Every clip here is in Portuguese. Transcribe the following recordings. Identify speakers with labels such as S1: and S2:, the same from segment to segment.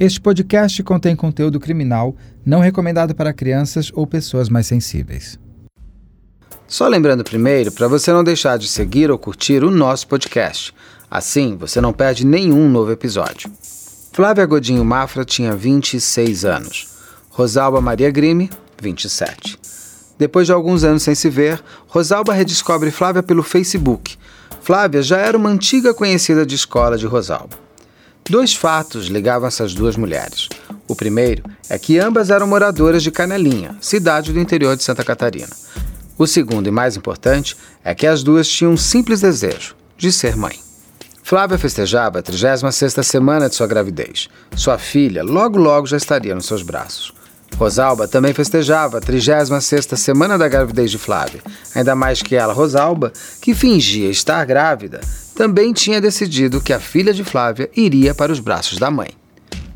S1: Este podcast contém conteúdo criminal não recomendado para crianças ou pessoas mais sensíveis.
S2: Só lembrando primeiro para você não deixar de seguir ou curtir o nosso podcast. Assim, você não perde nenhum novo episódio. Flávia Godinho Mafra tinha 26 anos. Rosalba Maria Grime, 27. Depois de alguns anos sem se ver, Rosalba redescobre Flávia pelo Facebook. Flávia já era uma antiga conhecida de escola de Rosalba. Dois fatos ligavam essas duas mulheres. O primeiro é que ambas eram moradoras de Canelinha, cidade do interior de Santa Catarina. O segundo e mais importante é que as duas tinham um simples desejo de ser mãe. Flávia festejava a 36ª semana de sua gravidez. Sua filha logo logo já estaria nos seus braços. Rosalba também festejava a 36ª semana da gravidez de Flávia, ainda mais que ela, Rosalba, que fingia estar grávida, também tinha decidido que a filha de Flávia iria para os braços da mãe.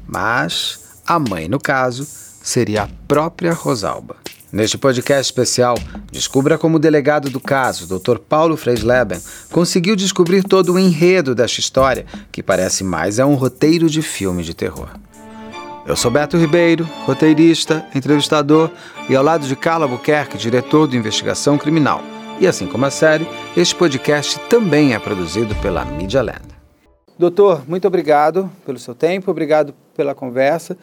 S2: Mas a mãe, no caso, seria a própria Rosalba. Neste podcast especial, descubra como o delegado do caso, Dr. Paulo Freisleben, conseguiu descobrir todo o enredo desta história, que parece mais é um roteiro de filme de terror. Eu sou Beto Ribeiro, roteirista, entrevistador e ao lado de Carla Buquerque, diretor de investigação criminal. E assim como a série, este podcast também é produzido pela Media Land. Doutor, muito obrigado pelo seu tempo, obrigado pela conversa.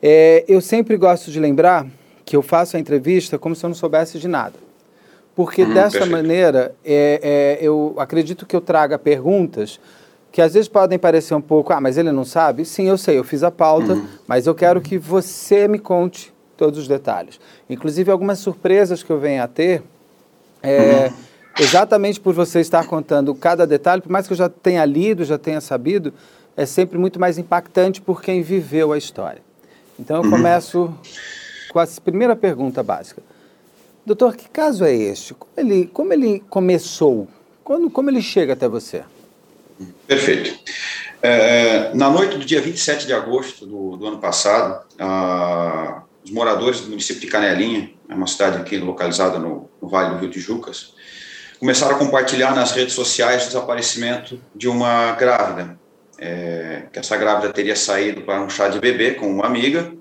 S2: É, eu sempre gosto de lembrar que eu faço a entrevista como se eu não soubesse de nada. Porque hum, dessa perfeito. maneira, é, é, eu acredito que eu traga perguntas que às vezes podem parecer um pouco, ah, mas ele não sabe. Sim, eu sei, eu fiz a pauta, uhum. mas eu quero que você me conte todos os detalhes. Inclusive algumas surpresas que eu venho a ter é, exatamente por você estar contando cada detalhe, por mais que eu já tenha lido, já tenha sabido, é sempre muito mais impactante por quem viveu a história. Então eu uhum. começo com a primeira pergunta básica. Doutor, que caso é este? Como ele, como ele começou? Quando, como ele chega até você?
S3: Perfeito. É, na noite do dia 27 de agosto do, do ano passado, a, os moradores do município de Canelinha, é uma cidade aqui localizada no, no Vale do Rio Tijucas, começaram a compartilhar nas redes sociais o desaparecimento de uma grávida. É, que essa grávida teria saído para um chá de bebê com uma amiga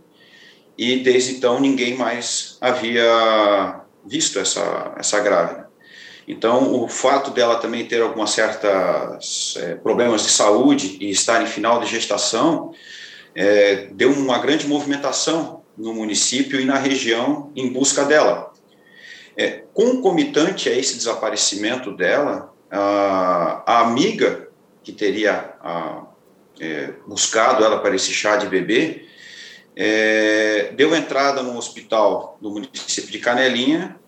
S3: e desde então ninguém mais havia visto essa, essa grávida. Então, o fato dela também ter algumas certas é, problemas de saúde e estar em final de gestação é, deu uma grande movimentação no município e na região em busca dela. É, concomitante a esse desaparecimento dela, a, a amiga que teria a, é, buscado ela para esse chá de bebê, é, deu entrada no hospital do município de Canelinha,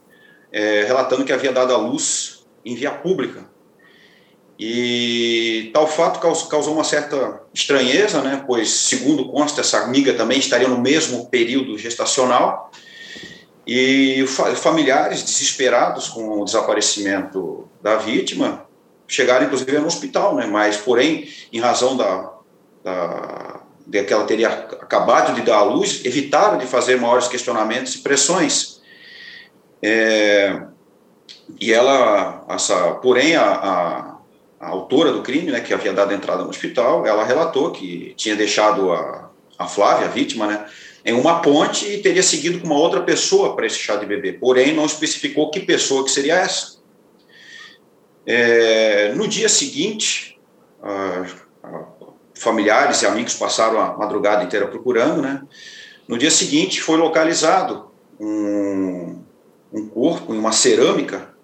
S3: é, relatando que havia dado à luz em via pública e tal fato causou uma certa estranheza, né, pois, segundo consta, essa amiga também estaria no mesmo período gestacional, e familiares desesperados com o desaparecimento da vítima chegaram, inclusive, no hospital, né, mas, porém, em razão da, da, de que ela teria acabado de dar à luz, evitaram de fazer maiores questionamentos e pressões. É, e ela, essa, porém, a, a a autora do crime, né, que havia dado entrada no hospital, ela relatou que tinha deixado a, a Flávia, a vítima, né, em uma ponte e teria seguido com uma outra pessoa para esse chá de bebê, porém não especificou que pessoa que seria essa. É, no dia seguinte, familiares e amigos passaram a madrugada inteira procurando, né, no dia seguinte foi localizado um, um corpo em uma cerâmica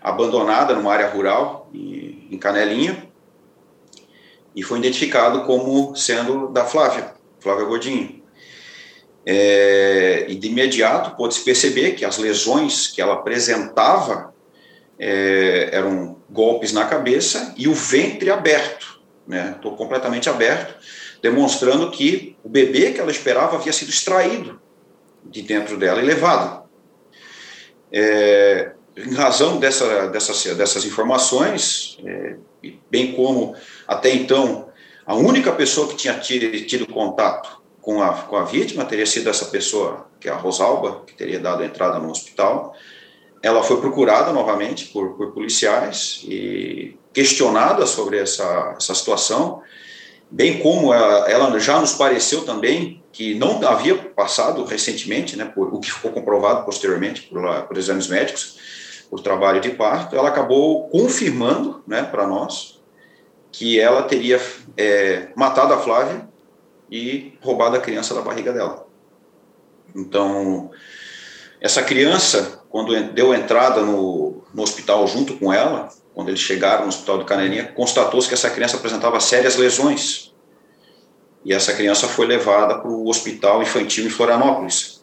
S3: abandonada numa área rural em Canelinha e foi identificado como sendo da Flávia, Flávia Godinho. É, e de imediato pôde-se perceber que as lesões que ela apresentava é, eram golpes na cabeça e o ventre aberto, né, completamente aberto, demonstrando que o bebê que ela esperava havia sido extraído de dentro dela e levado. É, em razão dessa, dessas, dessas informações, é, bem como até então a única pessoa que tinha tido, tido contato com a, com a vítima teria sido essa pessoa, que é a Rosalba, que teria dado entrada no hospital. Ela foi procurada novamente por, por policiais e questionada sobre essa, essa situação. bem como ela, ela já nos pareceu também que não havia passado recentemente, né, por, o que ficou comprovado posteriormente por, por exames médicos, por trabalho de parto, ela acabou confirmando né, para nós que ela teria é, matado a Flávia e roubado a criança da barriga dela. Então, essa criança, quando deu entrada no, no hospital junto com ela, quando eles chegaram no hospital de Canelinha, constatou-se que essa criança apresentava sérias lesões. E essa criança foi levada para o hospital infantil em Florianópolis,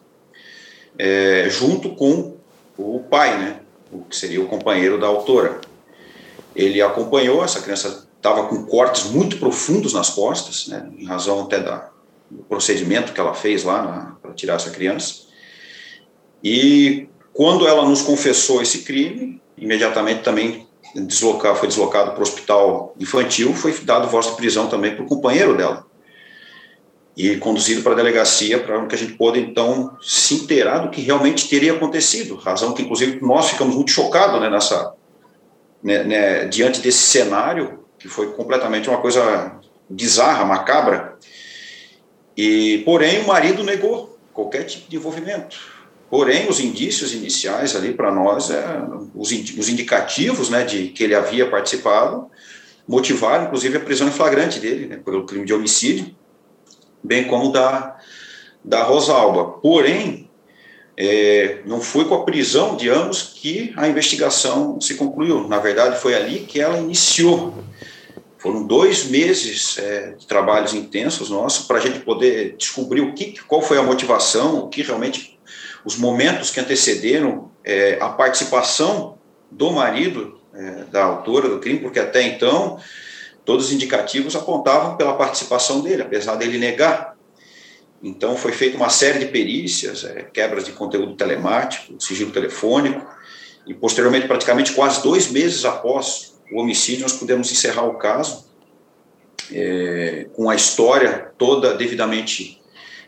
S3: é, junto com o pai, né, o que seria o companheiro da autora. Ele acompanhou, essa criança estava com cortes muito profundos nas costas, né, em razão até da, do procedimento que ela fez lá para tirar essa criança. E quando ela nos confessou esse crime, imediatamente também deslocar, foi deslocado para o hospital infantil, foi dado voz de prisão também para o companheiro dela. E conduzido para a delegacia para que a gente pôde, então, se inteirar do que realmente teria acontecido. Razão que, inclusive, nós ficamos muito chocados né, nessa, né, né, diante desse cenário que foi completamente uma coisa bizarra, macabra. E, porém, o marido negou qualquer tipo de envolvimento. Porém, os indícios iniciais ali para nós, é, os, os indicativos né, de que ele havia participado, motivaram, inclusive, a prisão em flagrante dele, né, pelo crime de homicídio, bem como da, da Rosalba. Porém, é, não foi com a prisão de ambos que a investigação se concluiu. Na verdade, foi ali que ela iniciou. Foram dois meses é, de trabalhos intensos nossos para a gente poder descobrir o que, qual foi a motivação, o que realmente, os momentos que antecederam é, a participação do marido é, da autora do crime, porque até então todos os indicativos apontavam pela participação dele, apesar dele negar. Então foi feita uma série de perícias, é, quebras de conteúdo telemático, sigilo telefônico, e posteriormente, praticamente quase dois meses após o homicídio, nós pudemos encerrar o caso é, com a história toda devidamente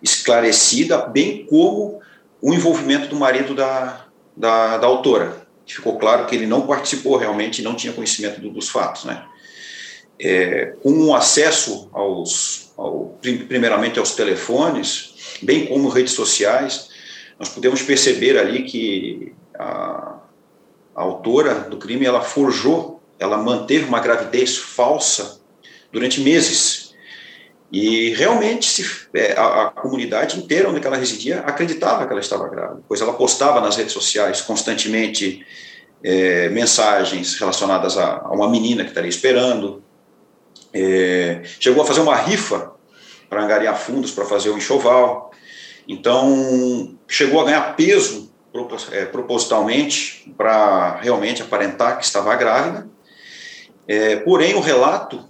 S3: esclarecida, bem como o envolvimento do marido da, da, da autora. Ficou claro que ele não participou realmente, não tinha conhecimento do, dos fatos, né? É, com acesso aos, ao, primeiramente aos telefones, bem como redes sociais, nós podemos perceber ali que a, a autora do crime ela forjou ela manteve uma gravidez falsa durante meses. E realmente se, é, a, a, comunidade inteira onde ela residia acreditava que ela estava grávida, pois ela postava nas redes sociais constantemente é, mensagens relacionadas a, a, uma menina que estaria esperando. É, chegou a fazer uma rifa para angariar fundos para fazer o enxoval. Então, chegou a ganhar peso é, propositalmente para realmente aparentar que estava grávida é, porém, o relato,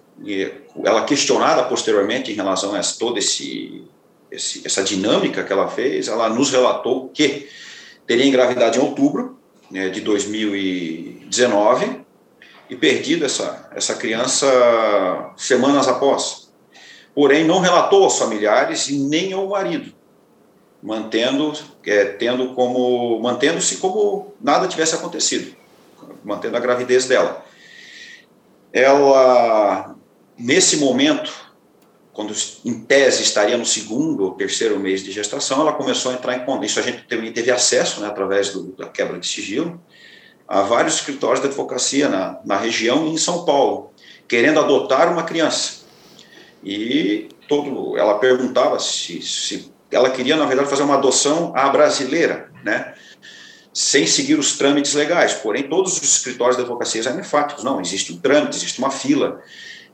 S3: ela questionada posteriormente em relação a toda esse, esse, essa dinâmica que ela fez, ela nos relatou que teria engravidado em outubro né, de 2019 e perdido essa, essa criança semanas após. Porém, não relatou aos familiares e nem ao marido, mantendo, é, tendo como, mantendo-se como nada tivesse acontecido, mantendo a gravidez dela ela, nesse momento, quando em tese estaria no segundo ou terceiro mês de gestação, ela começou a entrar em contato. Isso a gente também teve acesso, né, através do, da quebra de sigilo, a vários escritórios de advocacia na, na região e em São Paulo, querendo adotar uma criança. E todo, ela perguntava se, se ela queria, na verdade, fazer uma adoção à brasileira, né? sem seguir os trâmites legais. Porém, todos os escritórios de advocacia eram enfáticos. Não, existe um trâmite, existe uma fila.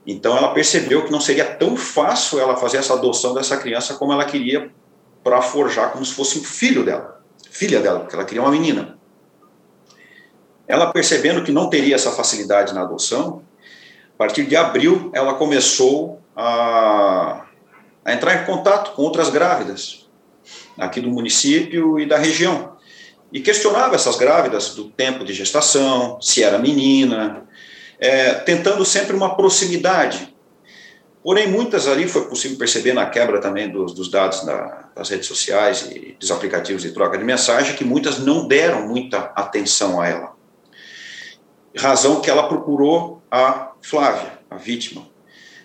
S3: Então, ela percebeu que não seria tão fácil ela fazer essa adoção dessa criança como ela queria para forjar como se fosse um filho dela, filha dela, porque ela queria uma menina. Ela percebendo que não teria essa facilidade na adoção, a partir de abril, ela começou a, a entrar em contato com outras grávidas aqui do município e da região e questionava essas grávidas do tempo de gestação, se era menina, é, tentando sempre uma proximidade. Porém, muitas ali foi possível perceber na quebra também dos, dos dados da, das redes sociais e dos aplicativos de troca de mensagem que muitas não deram muita atenção a ela. Razão que ela procurou a Flávia, a vítima,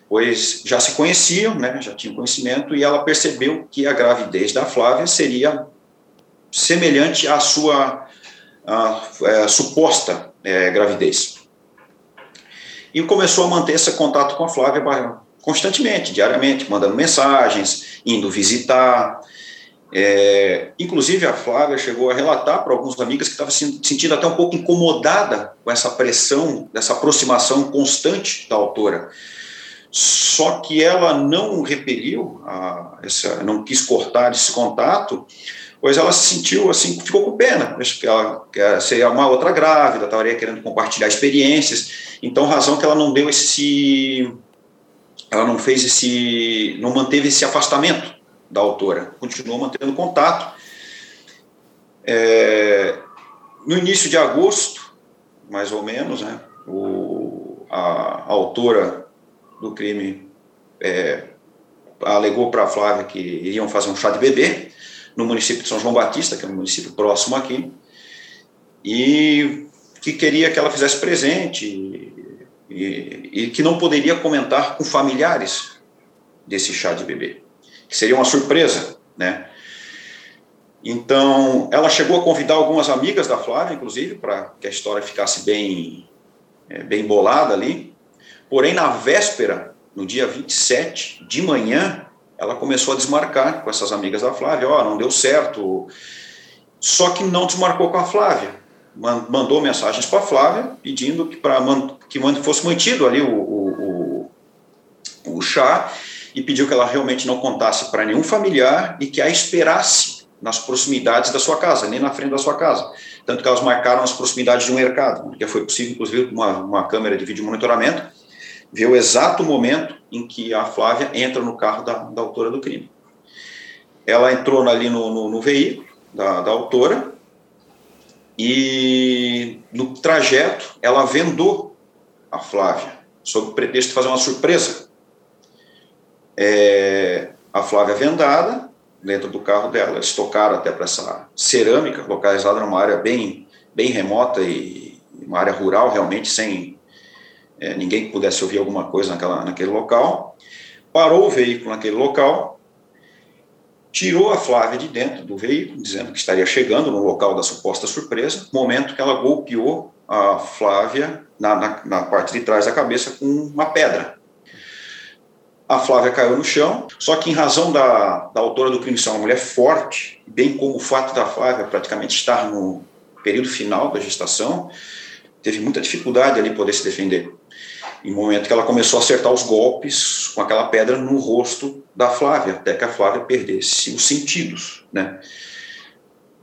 S3: pois já se conheciam, né, já tinham conhecimento, e ela percebeu que a gravidez da Flávia seria semelhante à sua a, a é, suposta é, gravidez. E começou a manter esse contato com a Flávia constantemente, diariamente, mandando mensagens, indo visitar. É, inclusive, a Flávia chegou a relatar para alguns amigas que estava se sentindo até um pouco incomodada com essa pressão, dessa aproximação constante da autora. Só que ela não repeliu, a, essa, não quis cortar esse contato, pois ela se sentiu assim, ficou com pena, que ela quer ser uma outra grávida, estaria querendo compartilhar experiências, então razão que ela não deu esse, ela não fez esse, não manteve esse afastamento da autora, continuou mantendo contato. É, no início de agosto, mais ou menos, né, o, a, a autora do crime é, alegou para a Flávia que iriam fazer um chá de bebê, no município de São João Batista, que é um município próximo aqui, e que queria que ela fizesse presente e, e, que não poderia comentar com familiares desse chá de bebê, que seria uma surpresa, né? Então, ela chegou a convidar algumas amigas da Flávia, inclusive, para que a história ficasse bem, é, bem bolada ali. Porém, na véspera, no dia 27 de manhã, ela começou a desmarcar com essas amigas da Flávia, ó, oh, não deu certo. Só que não desmarcou com a Flávia. Mandou mensagens para a Flávia pedindo que, pra, que fosse mantido ali o, o, o, o chá e pediu que ela realmente não contasse para nenhum familiar e que a esperasse nas proximidades da sua casa, nem na frente da sua casa. Tanto que elas marcaram as proximidades de um mercado, porque foi possível, inclusive, uma, uma câmera de vídeo monitoramento, ver o exato momento em que a Flávia entra no carro da, da autora do crime. Ela entrou ali no, no, no veículo da, da autora e no trajeto ela vendou a Flávia, sob o pretexto de fazer uma surpresa. É, a Flávia vendada, dentro do carro dela, eles tocaram até para essa cerâmica, localizada numa área bem, bem remota e uma área rural, realmente, sem é, ninguém que pudesse ouvir alguma coisa naquela, naquele local, parou o veículo naquele local, tirou a Flávia de dentro do veículo, dizendo que estaria chegando no local da suposta surpresa, momento que ela golpeou a Flávia na, na, na parte de trás da cabeça com uma pedra. A Flávia caiu no chão, só que em razão da, da autora do crime ser uma mulher forte, bem como o fato da Flávia praticamente estar no período final da gestação, teve muita dificuldade ali poder se defender em momento que ela começou a acertar os golpes com aquela pedra no rosto da Flávia, até que a Flávia perdesse os sentidos, né?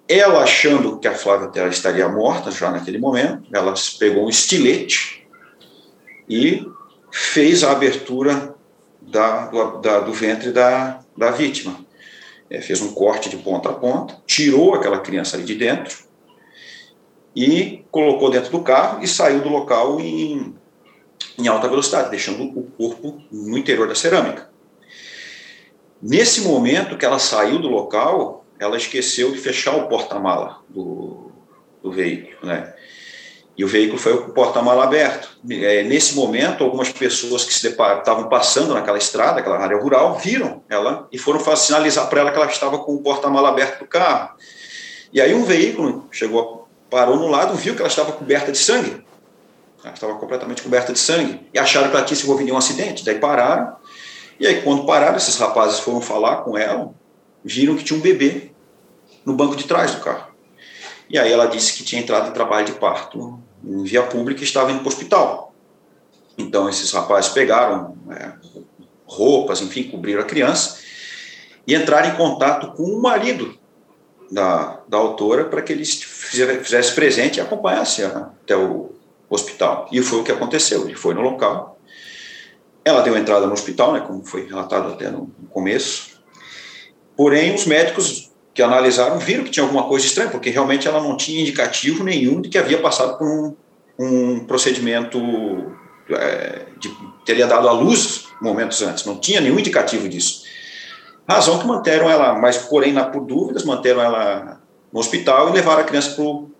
S3: Ela achando que a Flávia estaria morta já naquele momento, ela pegou um estilete e fez a abertura da, do, da, do ventre da, da vítima. É, fez um corte de ponta a ponta, tirou aquela criança ali de dentro e colocou dentro do carro e saiu do local em em alta velocidade, deixando o corpo no interior da cerâmica. Nesse momento que ela saiu do local, ela esqueceu de fechar o porta-mala do, do veículo, né? E o veículo foi com o porta-mala aberto. É, nesse momento, algumas pessoas que estavam passando naquela estrada, aquela área rural, viram ela e foram sinalizar para ela que ela estava com o porta-mala aberto do carro. E aí um veículo chegou, parou no lado, viu que ela estava coberta de sangue. Ela estava completamente coberta de sangue. E acharam que ela tinha se envolvido em um acidente. Daí pararam. E aí, quando pararam, esses rapazes foram falar com ela, viram que tinha um bebê no banco de trás do carro. E aí ela disse que tinha entrado em trabalho de parto em via pública e estava indo para o hospital. Então, esses rapazes pegaram é, roupas, enfim, cobriram a criança e entraram em contato com o marido da, da autora para que ele fizesse presente e acompanhasse até o, hospital. E foi o que aconteceu. Ele foi no local. Ela deu entrada no hospital, né, como foi relatado até no começo. Porém, os médicos que analisaram viram que tinha alguma coisa estranha, porque realmente ela não tinha indicativo nenhum de que havia passado por um, um procedimento é, de teria dado à luz momentos antes. Não tinha nenhum indicativo disso. Razão que manteram ela, mas porém, na, por dúvidas, manteram ela no hospital e levaram a criança para o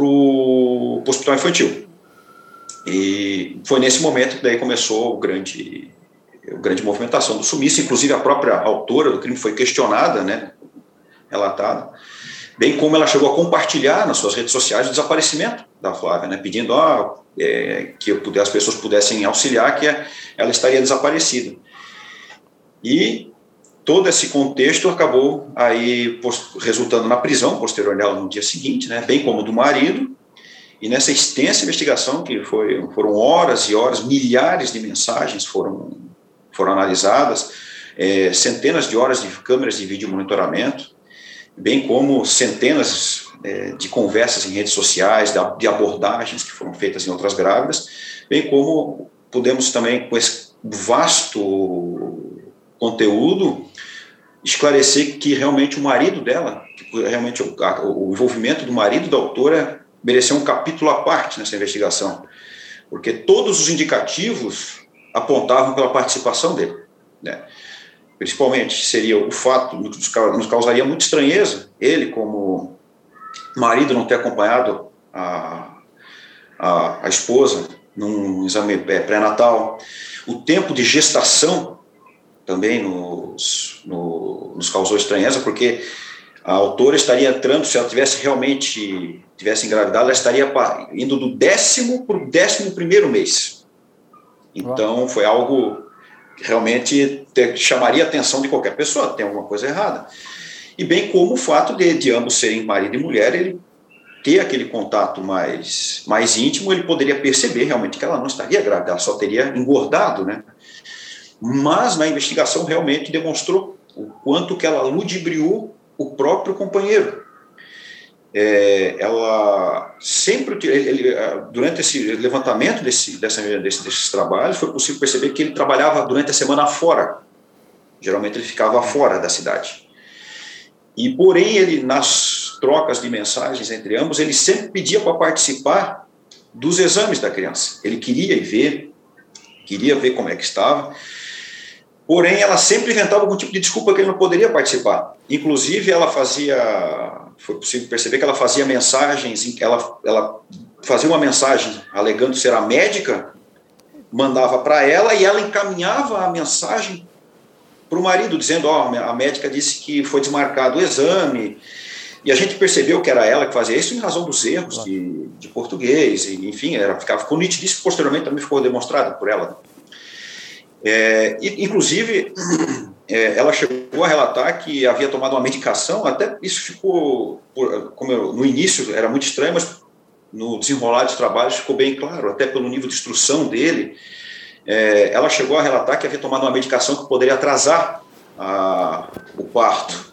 S3: o hospital infantil. E foi nesse momento que daí começou o grande grande movimentação do sumiço, inclusive a própria autora do crime foi questionada, né, relatada, bem como ela chegou a compartilhar nas suas redes sociais o desaparecimento da Flávia, né, pedindo é, que as pessoas pudessem auxiliar, que ela estaria desaparecida. E todo esse contexto acabou aí resultando na prisão posterior dela no dia seguinte, né, bem como do marido, e nessa extensa investigação, que foi, foram horas e horas, milhares de mensagens foram, foram analisadas, é, centenas de horas de câmeras de vídeo monitoramento, bem como centenas é, de conversas em redes sociais, de abordagens que foram feitas em outras grávidas, bem como pudemos também, com esse vasto conteúdo, esclarecer que realmente o marido dela, realmente o, o envolvimento do marido da autora mereceu um capítulo à parte nessa investigação, porque todos os indicativos apontavam pela participação dele. Né? Principalmente seria o fato, nos causaria muita estranheza, ele, como marido, não ter acompanhado a, a, a esposa num exame pré-natal, o tempo de gestação também nos, no, nos causou estranheza, porque a autora estaria entrando, se ela tivesse realmente tivesse engravidado, ela estaria indo do décimo para o décimo primeiro mês. Então, foi algo que realmente te, chamaria a atenção de qualquer pessoa, tem alguma coisa errada. E bem como o fato de, de ambos serem marido e mulher, ele ter aquele contato mais, mais íntimo, ele poderia perceber realmente que ela não estaria grávida, ela só teria engordado, né? Mas na investigação realmente demonstrou o quanto que ela ludibriou o próprio companheiro é, ela sempre, ele, durante esse levantamento desse, dessa, desse, desses trabalhos, foi possível perceber que ele trabalhava durante a semana fora. Geralmente ele ficava fora da cidade. E, porém, ele, nas trocas de mensagens entre ambos, ele sempre pedia para participar dos exames da criança. Ele queria ir ver, queria ver como é que estava. Porém, ela sempre inventava algum tipo de desculpa que ele não poderia participar. Inclusive, ela fazia foi possível perceber que ela fazia mensagens, ela, ela fazia uma mensagem alegando ser a médica, mandava para ela e ela encaminhava a mensagem para o marido, dizendo: Ó, oh, a médica disse que foi desmarcado o exame. E a gente percebeu que era ela que fazia isso em razão dos erros de, de português, e, enfim, era, ficava, ficou nitidíssimo, posteriormente também ficou demonstrado por ela. É, inclusive, é, ela chegou a relatar que havia tomado uma medicação, até isso ficou, como eu, no início era muito estranho, mas no desenrolar dos trabalhos ficou bem claro, até pelo nível de instrução dele. É, ela chegou a relatar que havia tomado uma medicação que poderia atrasar a, o parto.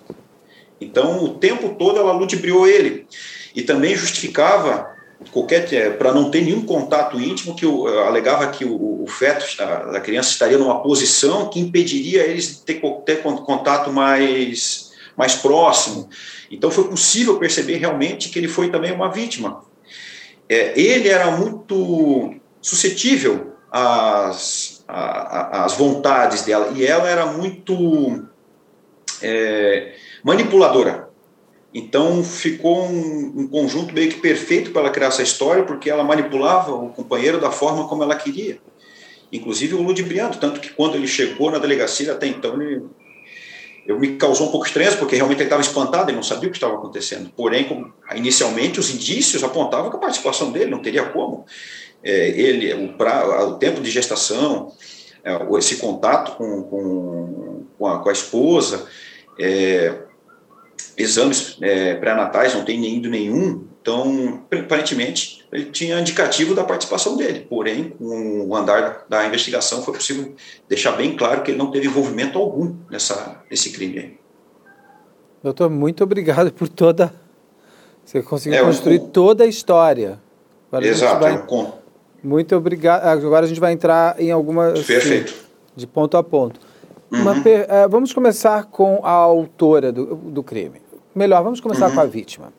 S3: Então, o tempo todo ela ludibriou ele. E também justificava qualquer é, para não ter nenhum contato íntimo que eu, alegava que o, o feto da criança estaria numa posição que impediria eles de ter, ter contato mais mais próximo. Então foi possível perceber realmente que ele foi também uma vítima. É, ele era muito suscetível às, às vontades dela e ela era muito é, manipuladora. Então ficou um, um, conjunto meio que perfeito para ela criar essa história, porque ela manipulava o companheiro da forma como ela queria. Inclusive o ludibriando, tanto que quando ele chegou na delegacia, até então ele, eu me causou um pouco estranho, porque realmente ele estava espantado, ele não sabia o que estava acontecendo. Porém, inicialmente os indícios apontavam que a participação dele não teria como. É, ele, o, pra, o tempo de gestação, é, esse contato com, com, com, a, com a esposa, é, exames é, pré-natais, não tem ido nenhum, então, aparentemente, ele tinha indicativo da participação dele, porém, com o andar da investigação, foi possível deixar bem claro que ele não teve envolvimento algum nessa, nesse crime aí.
S2: Doutor, muito obrigado por toda. Você conseguiu é, construir toda a história.
S3: Agora Exato. A
S2: vai... é Muito obrigado. Agora a gente vai entrar em algumas.
S3: Perfeito. Assim,
S2: de ponto a ponto. Uhum. Per... Uh, vamos começar com a autora do, do crime. Melhor, vamos começar uhum. com a vítima.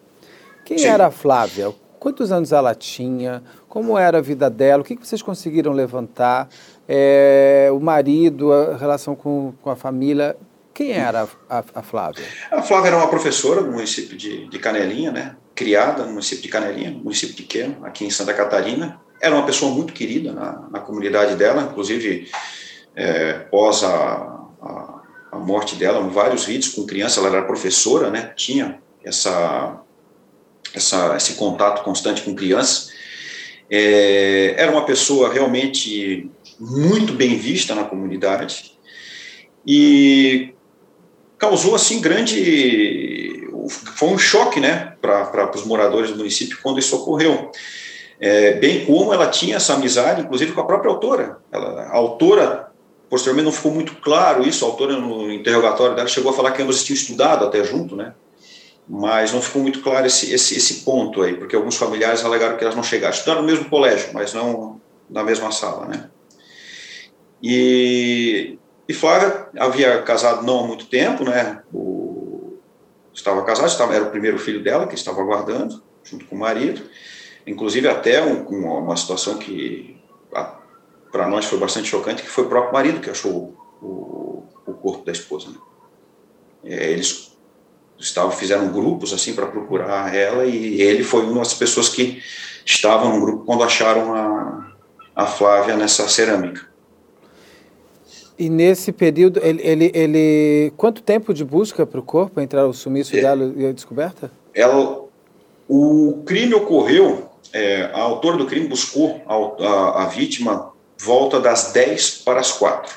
S2: Quem Sim. era a Flávia? Quantos anos ela tinha? Como era a vida dela? O que, vocês conseguiram levantar? É, o marido, a relação com, com a família. Quem era a, a, a, Flávia?
S3: A Flávia era uma professora do município de, de Canelinha, né? criada no município de Canelinha, município pequeno, aqui em Santa Catarina. Era uma pessoa muito querida na, na comunidade dela, inclusive é, pós a, a, a, morte dela, vários vídeos com criança, ela era professora, né, tinha essa, essa, esse contato constante com crianças, é, era uma pessoa realmente muito bem vista na comunidade e causou assim grande foi um choque né para os moradores do município quando isso ocorreu é, bem como ela tinha essa amizade inclusive com a própria autora ela, a autora posteriormente não ficou muito claro isso a autora no interrogatório dela chegou a falar que ambos tinham estudado até junto né mas não ficou muito claro esse, esse, esse ponto aí, porque alguns familiares alegaram que elas não chegaram, estudaram no mesmo colégio, mas não na mesma sala, né? E, e Flávia havia casado não há muito tempo, né? O, estava casada, estava, era o primeiro filho dela que estava aguardando, junto com o marido, inclusive até um, uma situação que para nós foi bastante chocante, que foi o próprio marido que achou o, o corpo da esposa. Né? É, eles estavam fizeram grupos assim para procurar ela e ele foi uma das pessoas que estavam no grupo quando acharam a, a Flávia nessa cerâmica.
S2: E nesse período, ele, ele, ele quanto tempo de busca para o corpo, entrar o sumiço é, dela e a descoberta?
S3: Ela, o crime ocorreu, é, a autora do crime buscou a, a, a vítima volta das 10 para as 4.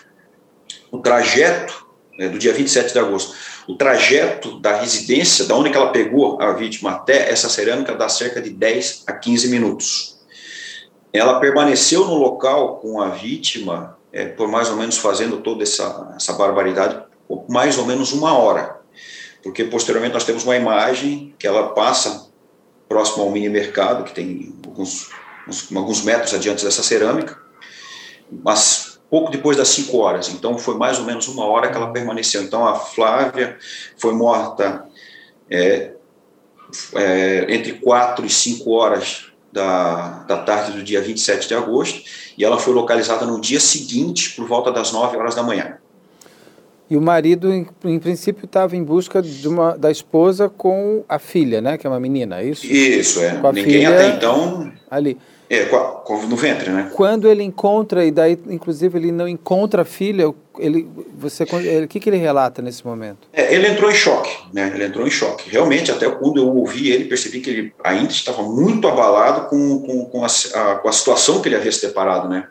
S3: O trajeto é, do dia 27 de agosto o trajeto da residência, da onde ela pegou a vítima até essa cerâmica, dá cerca de 10 a 15 minutos. Ela permaneceu no local com a vítima, é, por mais ou menos fazendo toda essa, essa barbaridade, por mais ou menos uma hora. Porque posteriormente nós temos uma imagem que ela passa próximo ao mini mercado, que tem alguns, uns, alguns metros adiante dessa cerâmica, mas pouco depois das 5 horas. Então, foi mais ou menos uma hora que ela permaneceu. Então, a Flávia foi morta é, é, entre 4 e 5 horas da, da tarde do dia 27 de agosto, e ela foi localizada no dia seguinte, por volta das 9 horas da manhã.
S2: E o marido, em, em princípio, estava em busca de uma, da esposa com a filha, né? Que é uma menina, é isso?
S3: Isso, é. Ninguém até então.
S2: Ali.
S3: É, no ventre, né?
S2: Quando ele encontra, e daí, inclusive, ele não encontra a filha, ele, você, o que, que ele relata nesse momento?
S3: É, ele entrou em choque, né? Ele entrou em choque. Realmente, até quando eu ouvi ele, percebi que ele ainda estava muito abalado com, com, com, a, a, com a situação que ele havia se deparado, né?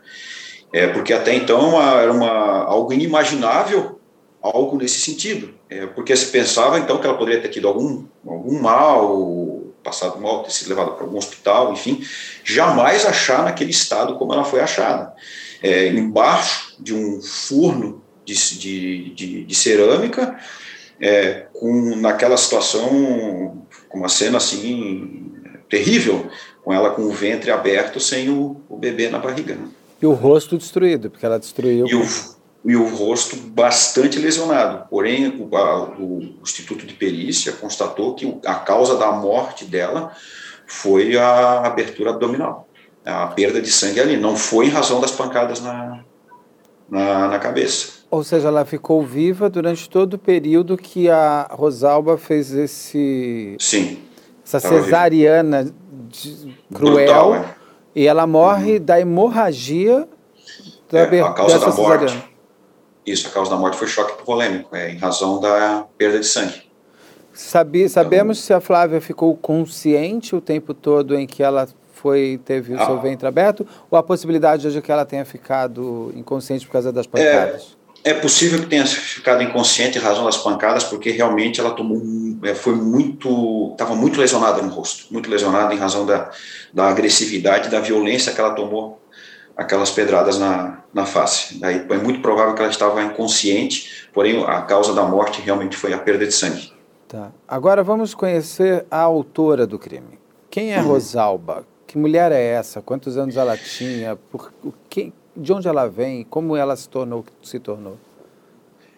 S3: É, porque até então era uma, algo inimaginável, algo nesse sentido. É, porque se pensava, então, que ela poderia ter tido algum, algum mal, passado mal, ter sido levada para algum hospital, enfim, jamais achar naquele estado como ela foi achada. É, embaixo de um forno de, de, de, de cerâmica, é, com naquela situação, com uma cena assim terrível, com ela com o ventre aberto, sem o, o bebê na barriga.
S2: E o rosto destruído, porque ela destruiu.
S3: E o, e o rosto bastante lesionado. Porém, o, a, o Instituto de Perícia constatou que a causa da morte dela foi a abertura abdominal, a perda de sangue ali. Não foi em razão das pancadas na, na, na cabeça.
S2: Ou seja, ela ficou viva durante todo o período que a Rosalba fez esse.
S3: Sim.
S2: Essa cesariana cruel. Brutal, é. E ela morre uhum. da hemorragia
S3: da, é, a causa da morte. Cesariana. Isso, a causa da morte foi choque hipovolêmico, é, em razão da perda de sangue.
S2: Sabi, sabemos então, se a Flávia ficou consciente o tempo todo em que ela foi teve o ah, seu ventre aberto ou a possibilidade de que ela tenha ficado inconsciente por causa das é, pancadas?
S3: É, é possível que tenha ficado inconsciente em razão das pancadas, porque realmente ela tomou é, foi muito estava muito lesionada no rosto, muito lesionada em razão da, da agressividade, da violência que ela tomou aquelas pedradas na, na face. Daí é muito provável que ela estava inconsciente, porém a causa da morte realmente foi a perda de sangue.
S2: Tá. Agora vamos conhecer a autora do crime. Quem é uhum. Rosalba? Que mulher é essa? Quantos anos ela tinha? Por, que, de onde ela vem? Como ela se tornou se tornou?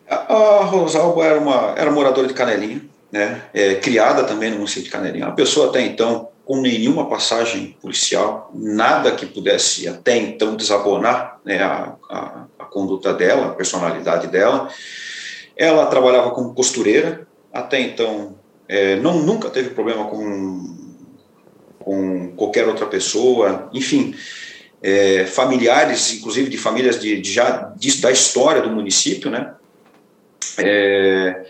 S3: A, a Rosalba era uma era moradora de Canelinha, né? É, criada também no município de Canelinha. Uma pessoa até então com nenhuma passagem policial, nada que pudesse até então desabonar né, a, a, a, conduta dela, a personalidade dela. Ela trabalhava como costureira, até então é, não, nunca teve problema com, com qualquer outra pessoa, enfim. é, familiares, inclusive de famílias de, de já de, da história do município, né? É,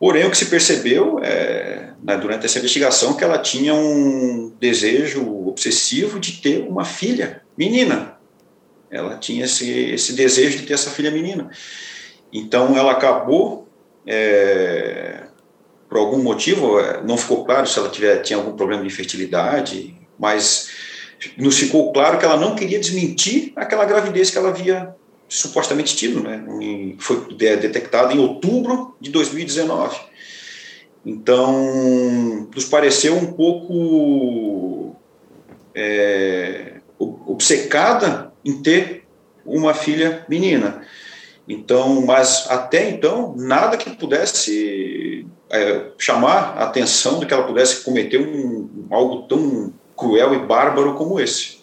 S3: porém, o que se percebeu é, né, durante essa investigação que ela tinha um desejo obsessivo de ter uma filha menina. Ela tinha esse, esse desejo de ter essa filha menina. Então, ela acabou, é, por algum motivo, é, não ficou claro se ela tiver, tinha algum problema de fertilidade, mas nos ficou claro que ela não queria desmentir aquela gravidez que ela havia supostamente tido, né? foi detectada em outubro de 2019. Então, nos pareceu um pouco é, obcecada em ter uma filha menina. Então, mas até então, nada que pudesse é, chamar a atenção de que ela pudesse cometer um, algo tão cruel e bárbaro como esse.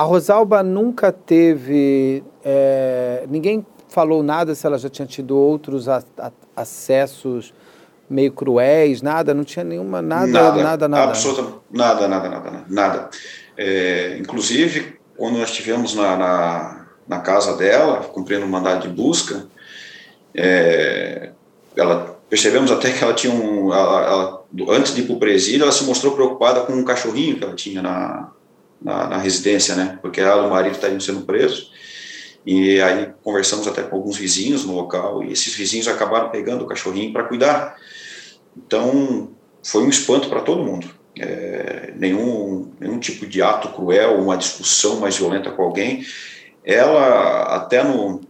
S2: A Rosalba nunca teve. É, ninguém falou nada se ela já tinha tido outros a, a, acessos meio cruéis, nada, não tinha nenhuma, nada, nada, nada, nada.
S3: Absolutamente, nada, nada, nada, nada. É, inclusive, quando nós estivemos na, na, na, casa dela, cumprindo um mandado de busca, é, ela percebemos até que ela tinha um, ela, ela antes de ir para o presídio, ela se mostrou preocupada com um cachorrinho que ela tinha na, na, na residência, né? Porque ela e o marido estavam sendo presos. E aí conversamos até com alguns vizinhos no local, e esses vizinhos acabaram pegando o cachorrinho para cuidar. Então, foi um espanto para todo mundo. É, nenhum, nenhum tipo de ato cruel, uma discussão mais violenta com alguém. Ela, até no,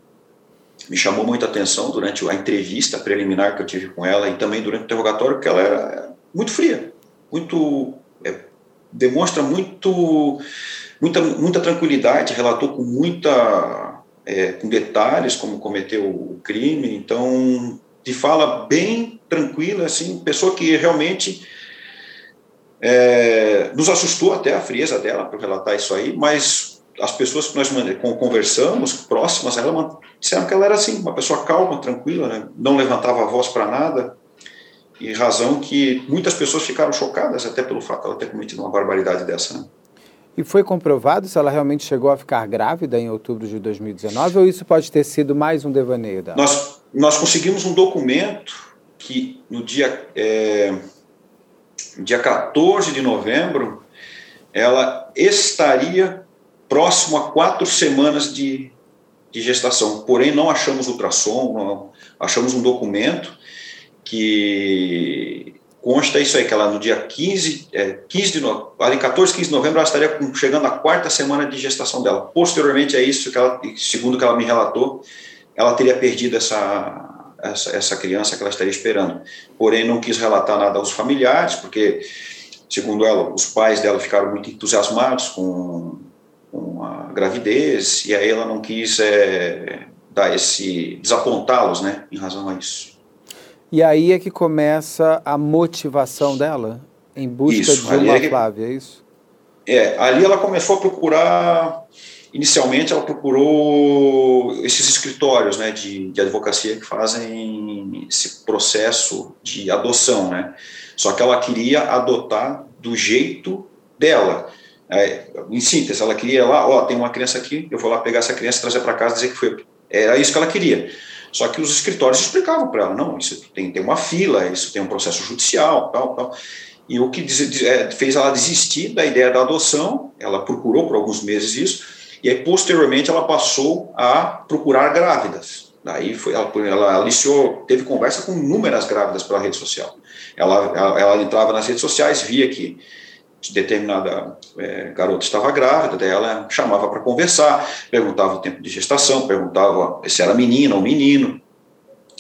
S3: me chamou muita atenção durante a entrevista preliminar que eu tive com ela e também durante o interrogatório, que ela era muito fria, muito demonstra muito muita muita tranquilidade, relatou com muita é, com detalhes como cometeu o crime, então de fala bem tranquila, assim, pessoa que realmente é, nos assustou até a frieza dela para relatar isso aí, mas as pessoas que nós conversamos, próximas ela, disseram que ela era assim, uma pessoa calma, tranquila, né? não levantava a voz para nada, e razão que muitas pessoas ficaram chocadas até pelo fato de ela ter cometido uma barbaridade dessa. Né?
S2: E foi comprovado se ela realmente chegou a ficar grávida em outubro de 2019 ou isso pode ter sido mais um devaneio dela?
S3: Nós, nós conseguimos um documento que no dia, é, dia 14 de novembro ela estaria próximo a quatro semanas de, de gestação. Porém, não achamos ultrassom, não, achamos um documento que consta isso aí, que ela no dia 15, é, 15 de novembro, em 14, 15 de novembro, ela estaria chegando à quarta semana de gestação dela. Posteriormente a isso, que ela, segundo que ela me relatou, ela teria perdido essa, essa, essa criança que ela estaria esperando. Porém, não quis relatar nada aos familiares, porque, segundo ela, os pais dela ficaram muito entusiasmados com com a gravidez, e aí ela não quis é, dar esse desapontá-los, né, em razão a isso.
S2: E aí é que começa a motivação dela em busca isso, de uma é que, Flávia, é isso?
S3: É, ali ela começou a procurar, inicialmente ela procurou esses escritórios, né, de, de advocacia que fazem esse processo de adoção, né, só que ela queria adotar do jeito dela, é, em síntese, ela queria lá, ó, tem uma criança aqui, eu vou lá pegar essa criança, trazer para casa, dizer que foi. Era isso que ela queria. Só que os escritórios explicavam para ela, não, isso tem, tem uma fila, isso tem um processo judicial, tal, tal. E o que diz, é, fez ela desistir da ideia da adoção, ela procurou por alguns meses isso, e aí posteriormente ela passou a procurar grávidas. Daí foi, ela, ela aliciou, teve conversa com inúmeras grávidas pela rede social. Ela, ela, ela entrava nas redes sociais, via que determinada é, garota estava grávida, daí ela chamava para conversar, perguntava o tempo de gestação, perguntava se era menina ou menino.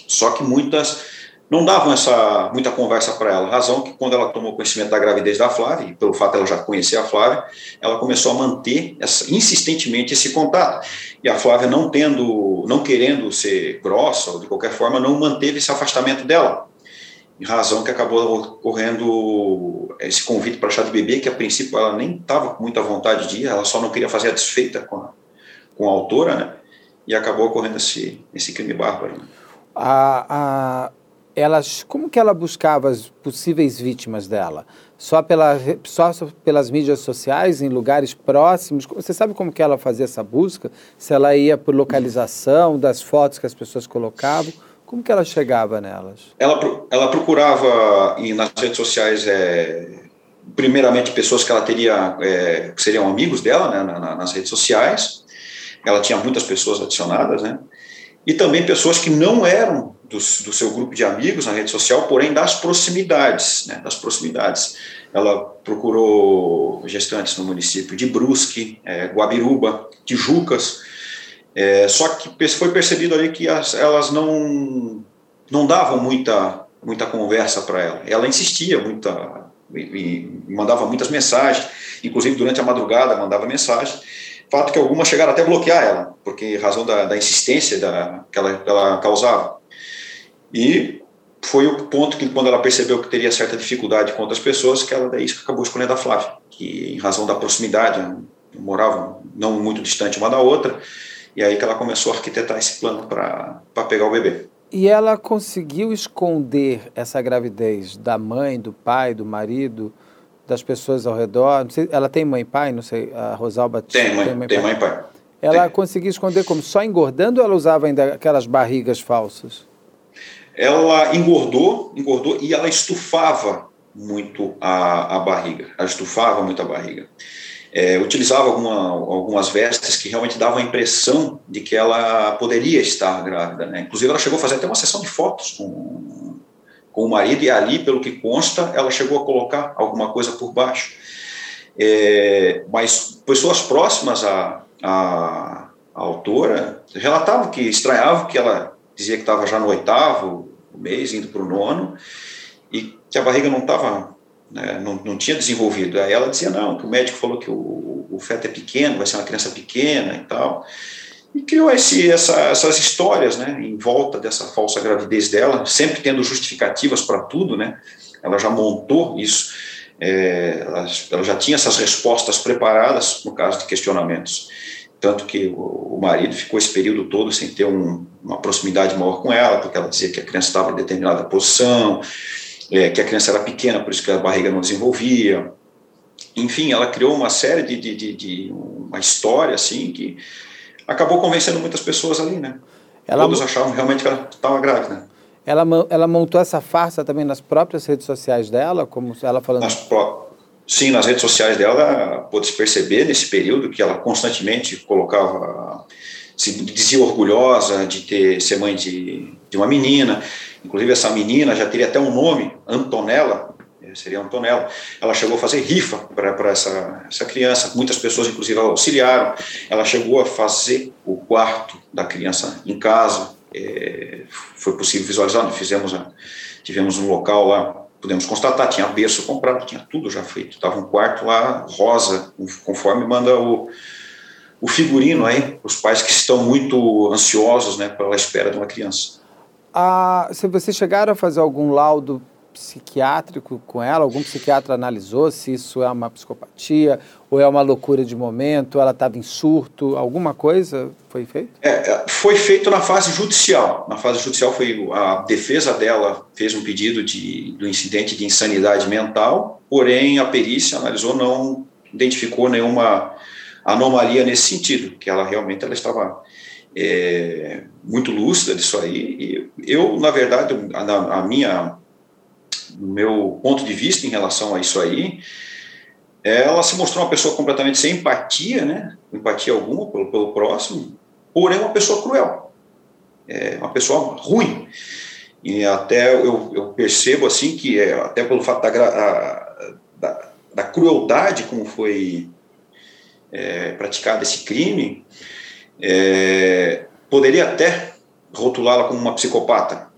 S3: Só que muitas não davam essa muita conversa para ela. Razão que quando ela tomou conhecimento da gravidez da Flávia, e pelo fato ela já conhecer a Flávia, ela começou a manter essa, insistentemente esse contato. E a Flávia não tendo, não querendo ser grossa ou de qualquer forma, não manteve esse afastamento dela em razão que acabou ocorrendo esse convite para chá de bebê, que a princípio ela nem estava com muita vontade de ir, ela só não queria fazer a desfeita com a, com a autora, né? E acabou ocorrendo esse, esse crime bárbaro. Né?
S2: A, a, elas, como que ela buscava as possíveis vítimas dela? Só, pela, só pelas mídias sociais, em lugares próximos? Você sabe como que ela fazia essa busca? Se ela ia por localização das fotos que as pessoas colocavam? Como que ela chegava nelas?
S3: Ela, ela procurava nas redes sociais, é, primeiramente, pessoas que ela teria, é, que seriam amigos dela né, na, nas redes sociais. Ela tinha muitas pessoas adicionadas, né? E também pessoas que não eram do, do seu grupo de amigos na rede social, porém das proximidades, né, das proximidades. Ela procurou gestantes no município de Brusque, é, Guabiruba, Tijucas, é, só que foi percebido ali que as, elas não, não davam muita, muita conversa para ela. Ela insistia muita, mandava muitas mensagens, inclusive durante a madrugada mandava mensagem. Fato que algumas chegaram até a bloquear ela, porque razão da, da insistência da, que, ela, ela causava. E foi o ponto que, quando ela percebeu que teria certa dificuldade com outras pessoas, que ela daí acabou escolhendo a Flávia, que em razão da proximidade, moravam não muito distante uma da outra, e aí que ela começou a arquitetar esse plano para pegar o bebê.
S2: E ela conseguiu esconder essa gravidez da mãe, do pai, do marido, das pessoas ao redor? Sei, ela tem mãe e pai? Não sei, a Rosalba
S3: tem mãe, tem mãe, tem mãe e pai.
S2: Ela tem. conseguia esconder como? Só engordando ou ela usava ainda aquelas barrigas falsas?
S3: ela engordou, engordou e ela estufava muito a, a barriga, ela estufava muito a barriga. É, utilizava alguma, algumas vestes que realmente davam a impressão de que ela poderia estar grávida. Né? Inclusive, ela chegou a fazer até uma sessão de fotos com, com o marido, e ali, pelo que consta, ela chegou a colocar alguma coisa por baixo. É, mas pessoas próximas à, à, à autora relatavam que estranhavam que ela dizia que estava já no oitavo mês, indo para o nono, e que a barriga não estava, né, não, não tinha desenvolvido. Aí ela dizia, não, que o médico falou que o, o feto é pequeno, vai ser uma criança pequena e tal. E criou esse, essa, essas histórias né, em volta dessa falsa gravidez dela, sempre tendo justificativas para tudo, né? Ela já montou isso, é, ela, ela já tinha essas respostas preparadas no caso de questionamentos tanto que o, marido ficou esse período todo sem ter um, uma proximidade maior com ela, porque ela dizia que a criança estava em determinada posição, é, que a criança era pequena, por isso que a barriga não desenvolvia. Enfim, ela criou uma série de, de, de, de uma história assim que acabou convencendo muitas pessoas ali, né? Ela Todos achavam realmente que ela estava grávida.
S2: Ela, ela montou essa farsa também nas próprias redes sociais dela, como ela falando.
S3: Nas próprias Sim, nas redes sociais dela pôde-se perceber nesse período que ela constantemente colocava, se dizia orgulhosa de ter ser mãe de, de uma menina, inclusive essa menina já teria até um nome, Antonella, eh, seria Antonella, ela chegou a fazer rifa para essa, essa criança, muitas pessoas inclusive auxiliaram, ela chegou a fazer o quarto da criança em casa, é, foi possível visualizar, nós fizemos, tivemos um local lá pudemos constatar, tinha berço comprado, tinha tudo já feito. Estava um quarto lá rosa, conforme manda o, o figurino aí, os pais que estão muito ansiosos né, pela espera de uma criança.
S2: Se vocês chegaram a fazer algum laudo psiquiátrico com ela? Algum psiquiatra analisou se isso é uma psicopatia ou é uma loucura de momento? Ela estava em surto? Alguma coisa foi feita?
S3: É, é, foi feito na fase judicial. Na fase judicial foi a defesa dela fez um pedido de, do incidente de insanidade mental, porém a perícia analisou não identificou nenhuma anomalia nesse sentido, que ela realmente ela estava é, muito lúcida disso aí. E eu, na verdade, a, a minha no meu ponto de vista em relação a isso aí, ela se mostrou uma pessoa completamente sem empatia, né? Empatia alguma pelo, pelo próximo, porém uma pessoa cruel, é uma pessoa ruim. E até eu, eu percebo assim que é, até pelo fato da, da, da crueldade como foi é, praticado esse crime, é, poderia até rotulá-la como uma psicopata,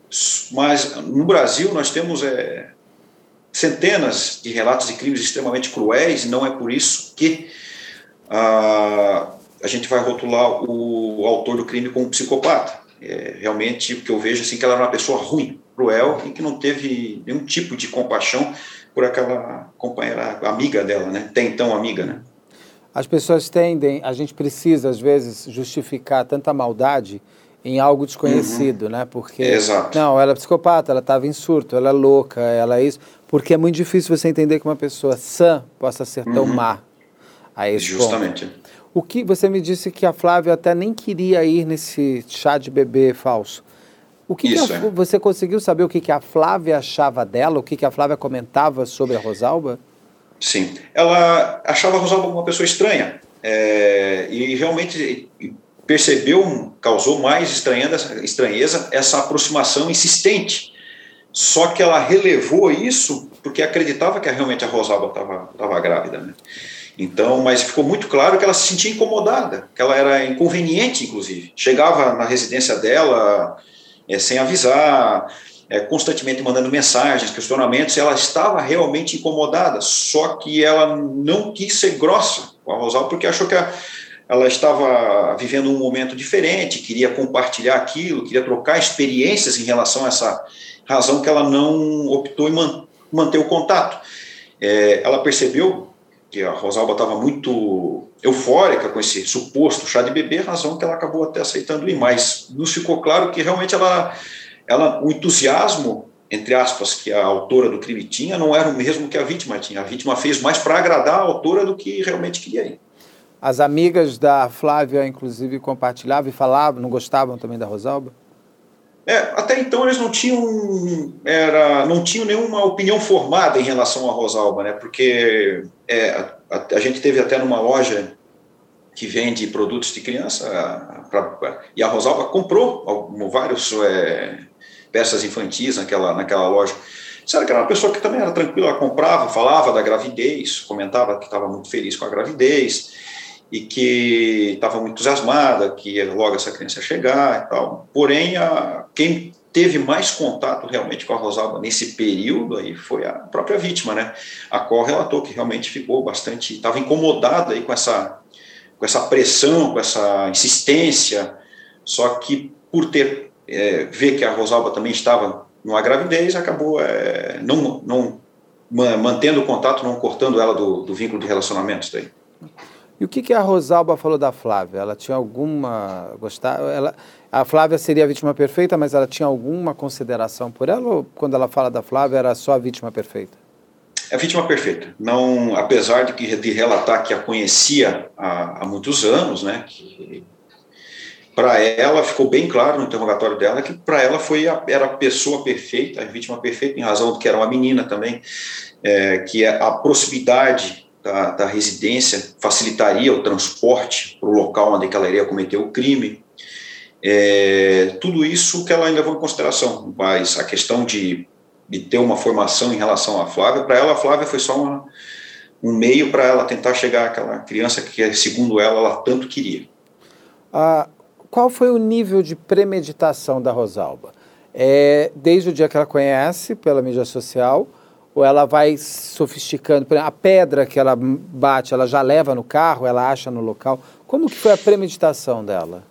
S3: mas no Brasil nós temos é, centenas de relatos de crimes extremamente cruéis, não é por isso que ah, a gente vai rotular o, autor do crime como psicopata. É, realmente, o que eu vejo assim, que ela era uma pessoa ruim, cruel e que não teve nenhum tipo de compaixão por aquela companheira, amiga dela, né? Tem então amiga, né?
S2: As pessoas tendem, a gente precisa às vezes justificar tanta maldade em algo desconhecido, uhum. né? Porque
S3: Exato.
S2: não, ela é psicopata, ela estava em surto, ela é louca, ela é isso, porque é muito difícil você entender que uma pessoa sã possa ser tão uhum. má. A esse
S3: Justamente.
S2: Ponto. O que você me disse que a Flávia até nem queria ir nesse chá de bebê falso. O que,
S3: Isso,
S2: que
S3: a,
S2: é. você conseguiu saber o que, que a Flávia achava dela, o que, que a Flávia comentava sobre a Rosalba?
S3: Sim, ela achava a Rosalba uma pessoa estranha é, e realmente percebeu, causou mais estranheza, essa aproximação insistente. Só que ela relevou isso porque acreditava que realmente a Rosalba estava grávida. Né? Então, mas ficou muito claro que ela se sentia incomodada, que ela era inconveniente, inclusive. Chegava na residência dela é, sem avisar, é, constantemente mandando mensagens, questionamentos, ela estava realmente incomodada, só que ela não quis ser grossa com a Rosalba, porque achou que a, ela estava vivendo um momento diferente, queria compartilhar aquilo, queria trocar experiências em relação a essa razão que ela não optou em man, manter o contato. É, ela percebeu que a Rosalba estava muito eufórica com esse suposto chá de bebê, razão que ela acabou até aceitando ir, mas nos ficou claro que realmente ela, ela o entusiasmo entre aspas, que a autora do crime tinha, não era o mesmo que a vítima tinha. A vítima fez mais para agradar a autora do que realmente queria ir.
S2: As amigas da Flávia, inclusive, compartilhavam e falavam, não gostavam também da Rosalba?
S3: É, até então eles não tinham, era, não tinham nenhuma opinião formada em relação à Rosalba, né? Porque é, a, a, gente teve até numa loja que vende produtos de criança, pra, pra, e a Rosalba comprou vários é, peças infantis naquela, naquela loja. Disseram que era uma pessoa que também era tranquila, ela comprava, falava da gravidez, comentava que estava muito feliz com a gravidez e que estava muito entusiasmada, que ia logo essa criança chegar e tal. Porém, a, quem teve mais contato realmente com a Rosalba nesse período aí foi a própria vítima, né? A qual relatou que realmente ficou bastante, estava incomodada aí com essa, com essa pressão, com essa insistência, só que por ter é, ver que a Rosalba também estava numa gravidez, acabou é, não, não mantendo o contato, não cortando ela do, do vínculo de relacionamentos daí.
S2: E o que, que a Rosalba falou da Flávia? Ela tinha alguma. Gostar, ela, a Flávia seria a vítima perfeita, mas ela tinha alguma consideração por ela? Ou quando ela fala da Flávia, era só a vítima perfeita?
S3: É a vítima perfeita. Não, apesar de, que, de relatar que a conhecia há, há muitos anos, né, que para ela ficou bem claro no interrogatório dela que para ela foi a, era a pessoa perfeita, a vítima perfeita, em razão de que era uma menina também, é, que é a proximidade da, da residência facilitaria o transporte para o local onde ela iria cometer o crime. É, tudo isso que ela levou em consideração, mas a questão de, de ter uma formação em relação à Flávia, para ela, a Flávia foi só uma, um meio para ela tentar chegar àquela criança que, segundo ela, ela tanto queria.
S2: Ah, qual foi o nível de premeditação da Rosalba? É, desde o dia que ela conhece pela mídia social, ou ela vai sofisticando? A pedra que ela bate, ela já leva no carro, ela acha no local. Como que foi a premeditação dela?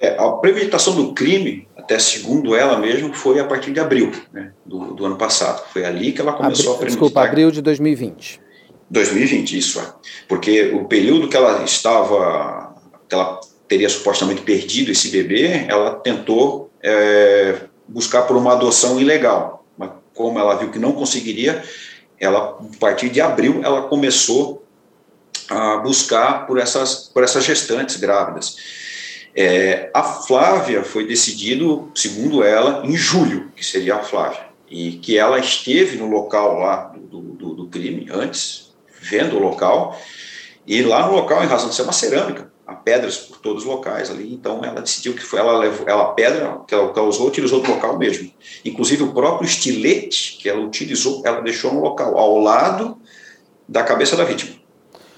S3: É, a premeditação do crime, até segundo ela mesma, foi a partir de abril né, do, do, ano passado. Foi ali que ela começou
S2: abril,
S3: a premeditar.
S2: Desculpa, abril de 2020.
S3: 2020, isso é. Porque o período que ela estava, que ela teria supostamente perdido esse bebê, ela tentou é, buscar por uma adoção ilegal como ela viu que não conseguiria, ela, a partir de abril, ela começou a buscar por essas, por essas gestantes grávidas. É, a Flávia foi decidido, segundo ela, em julho, que seria a Flávia, e que ela esteve no local lá do, do, do crime, antes, vendo o local, e lá no local, em razão de ser uma cerâmica, a pedras por todos os locais ali, então ela decidiu que foi, ela levou, ela a pedra que ela causou, utilizou do local mesmo. Inclusive o próprio estilete que ela utilizou, ela deixou no local, ao lado da cabeça da vítima.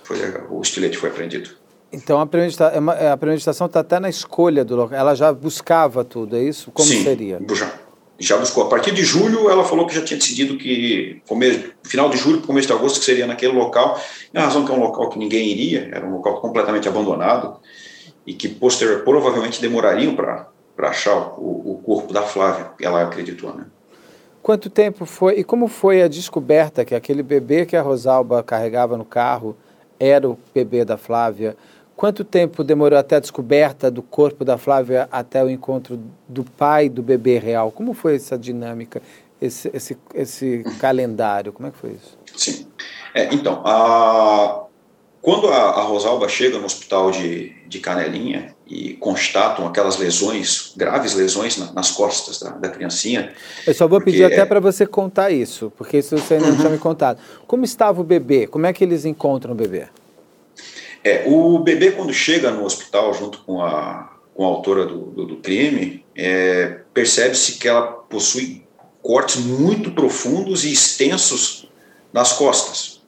S3: Foi, o estilete foi apreendido.
S2: Então a, premedita é a premeditação está até na escolha do local, ela já buscava tudo, é isso? Como
S3: Sim,
S2: seria?
S3: Já já buscou. A partir de julho, ela falou que já tinha decidido que, começo, final de julho, começo de agosto, que seria naquele local, em razão que é um local que ninguém iria, era um local completamente abandonado, e que posterior, provavelmente demorariam para achar o, o, corpo da Flávia, ela acreditou, né?
S2: Quanto tempo foi, e como foi a descoberta que aquele bebê que a Rosalba carregava no carro era o bebê da Flávia? Quanto tempo demorou até a descoberta do corpo da Flávia até o encontro do pai do bebê real? Como foi essa dinâmica, esse, esse, esse calendário? Como é que foi isso?
S3: Sim. É, então, a, quando a, a, Rosalba chega no hospital de, de Canelinha e constatam aquelas lesões, graves lesões na, nas costas da, da, criancinha.
S2: Eu só vou pedir até é... para você contar isso, porque isso você ainda uhum. não tinha me contado. Como estava o bebê? Como é que eles encontram o bebê?
S3: É, o bebê, quando chega no hospital junto com a, com a autora do, do, do crime, é, percebe-se que ela possui cortes muito profundos e extensos nas costas.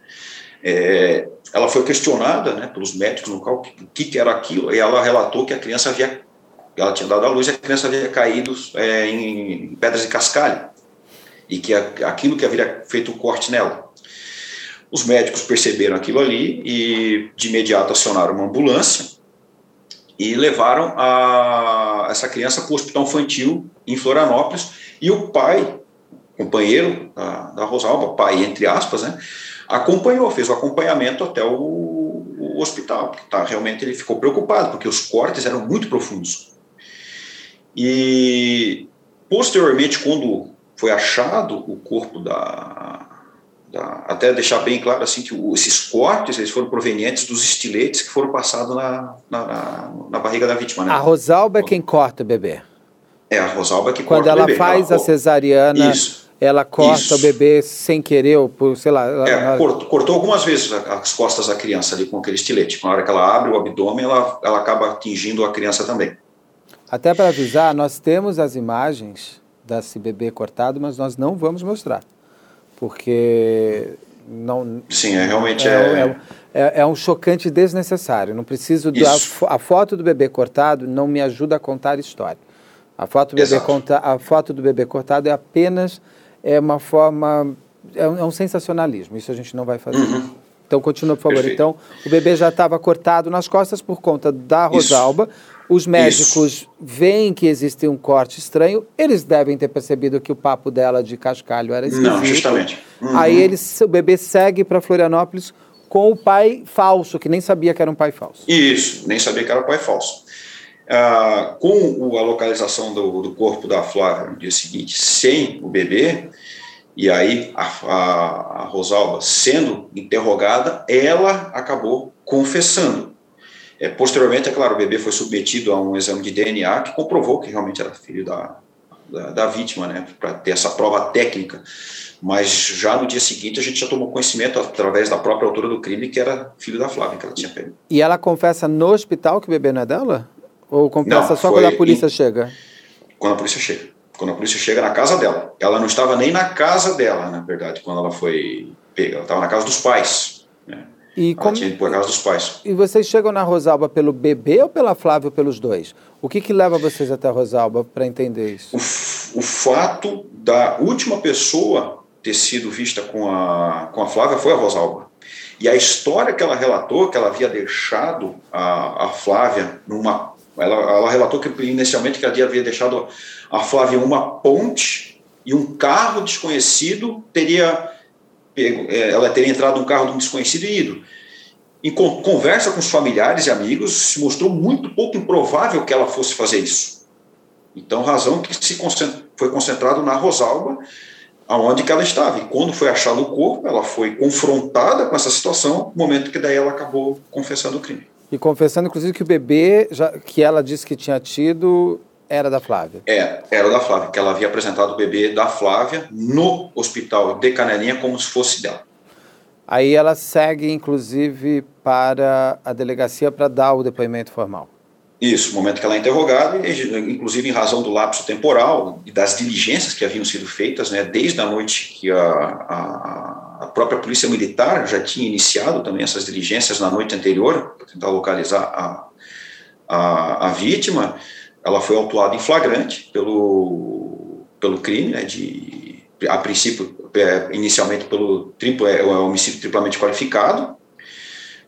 S3: É, ela foi questionada né, pelos médicos no local o que, que, era aquilo, e ela relatou que a criança havia, ela tinha dado à luz e a criança havia caído é, em pedras de cascalho, e que a, aquilo que havia feito o corte nela. Os médicos perceberam aquilo ali e de imediato acionaram uma ambulância e levaram a, essa criança para o hospital infantil em Florianópolis e o pai, companheiro da, da Rosalba, pai entre aspas, né, acompanhou, fez o acompanhamento até o, o hospital, porque tá, realmente ele ficou preocupado, porque os cortes eram muito profundos. E posteriormente, quando foi achado o corpo da, Tá? Até deixar bem claro assim que o, esses cortes eles foram provenientes dos estiletes que foram passados na, na, na, na barriga da vítima. Né?
S2: A Rosalba é quem corta o bebê.
S3: É, a Rosalba que
S2: Quando
S3: corta
S2: ela
S3: o bebê.
S2: faz ela, a cesariana, isso, ela corta isso. o bebê sem querer, ou por, sei lá.
S3: Ela, é, cortou, cortou, algumas vezes as costas da criança ali com aquele estilete. Na hora que ela abre o abdômen, ela, ela acaba atingindo a criança também.
S2: Até para avisar, nós temos as imagens desse bebê cortado, mas nós não vamos mostrar porque não.
S3: Sim, é, realmente é é,
S2: é, é, um chocante desnecessário. Não preciso da a foto do bebê cortado não me ajuda a contar história. A foto do bebê conta, a foto do bebê cortado é apenas é uma forma é um, é um sensacionalismo. Isso a gente não vai fazer. Uhum. Então continua, por favor. Perfeito. Então o bebê já estava cortado nas costas por conta da Rosalba. Isso. Os médicos Isso. veem que existe um corte estranho, eles devem ter percebido que o papo dela de cascalho era esquisito.
S3: Não, justamente.
S2: Uhum. Aí eles, o bebê segue para Florianópolis com o pai falso, que nem sabia que era um pai falso.
S3: Isso, nem sabia que era um pai falso. Ah, com a localização do, do, corpo da Flávia no dia seguinte, sem o bebê, e aí a, a, a Rosalba sendo interrogada, ela acabou confessando. É, posteriormente, é claro, o bebê foi submetido a um exame de DNA que comprovou que realmente era filho da, da, da vítima, né, para ter essa prova técnica. Mas já no dia seguinte a gente já tomou conhecimento, através da própria autora do crime, que era filho da Flávia, que ela tinha pego.
S2: E ela confessa no hospital que o bebê não é dela? Ou confessa não, só quando a polícia em, chega?
S3: Quando a polícia chega. Quando a polícia chega na casa dela. Ela não estava nem na casa dela, na verdade, quando ela foi pega. Ela estava na casa dos pais. Né?
S2: E como...
S3: tinha por causa dos pais.
S2: E vocês chegam na Rosalba pelo bebê ou pela Flávia ou pelos dois? O que, que leva vocês até a Rosalba para entender isso?
S3: O, o, fato da última pessoa ter sido vista com a, com a Flávia foi a Rosalba. E a história que ela relatou, que ela havia deixado a, a Flávia numa. Ela, ela relatou que inicialmente que ela havia deixado a Flávia em uma ponte e um carro desconhecido teria pego, é, ela teria entrado num carro de um desconhecido e ido. Em conversa com os familiares e amigos, se mostrou muito pouco improvável que ela fosse fazer isso. Então, razão que se concentra, foi concentrado na Rosalba, aonde que ela estava. E quando foi achado o corpo, ela foi confrontada com essa situação, momento que daí ela acabou confessando o crime.
S2: E confessando, inclusive, que o bebê já, que ela disse que tinha tido era da Flávia.
S3: É, era da Flávia, que ela havia apresentado o bebê da Flávia no hospital de Canelinha como se fosse dela.
S2: Aí ela segue, inclusive, para a delegacia para dar o depoimento formal.
S3: Isso, momento que ela é interrogada, inclusive em razão do lapso temporal e das diligências que haviam sido feitas, né, desde a noite que a, a, a própria polícia militar já tinha iniciado também essas diligências na noite anterior, para tentar localizar a, a, a vítima, ela foi autuada em flagrante pelo, pelo crime, né, de, a princípio, é, inicialmente pelo triplo, é, homicídio triplamente qualificado,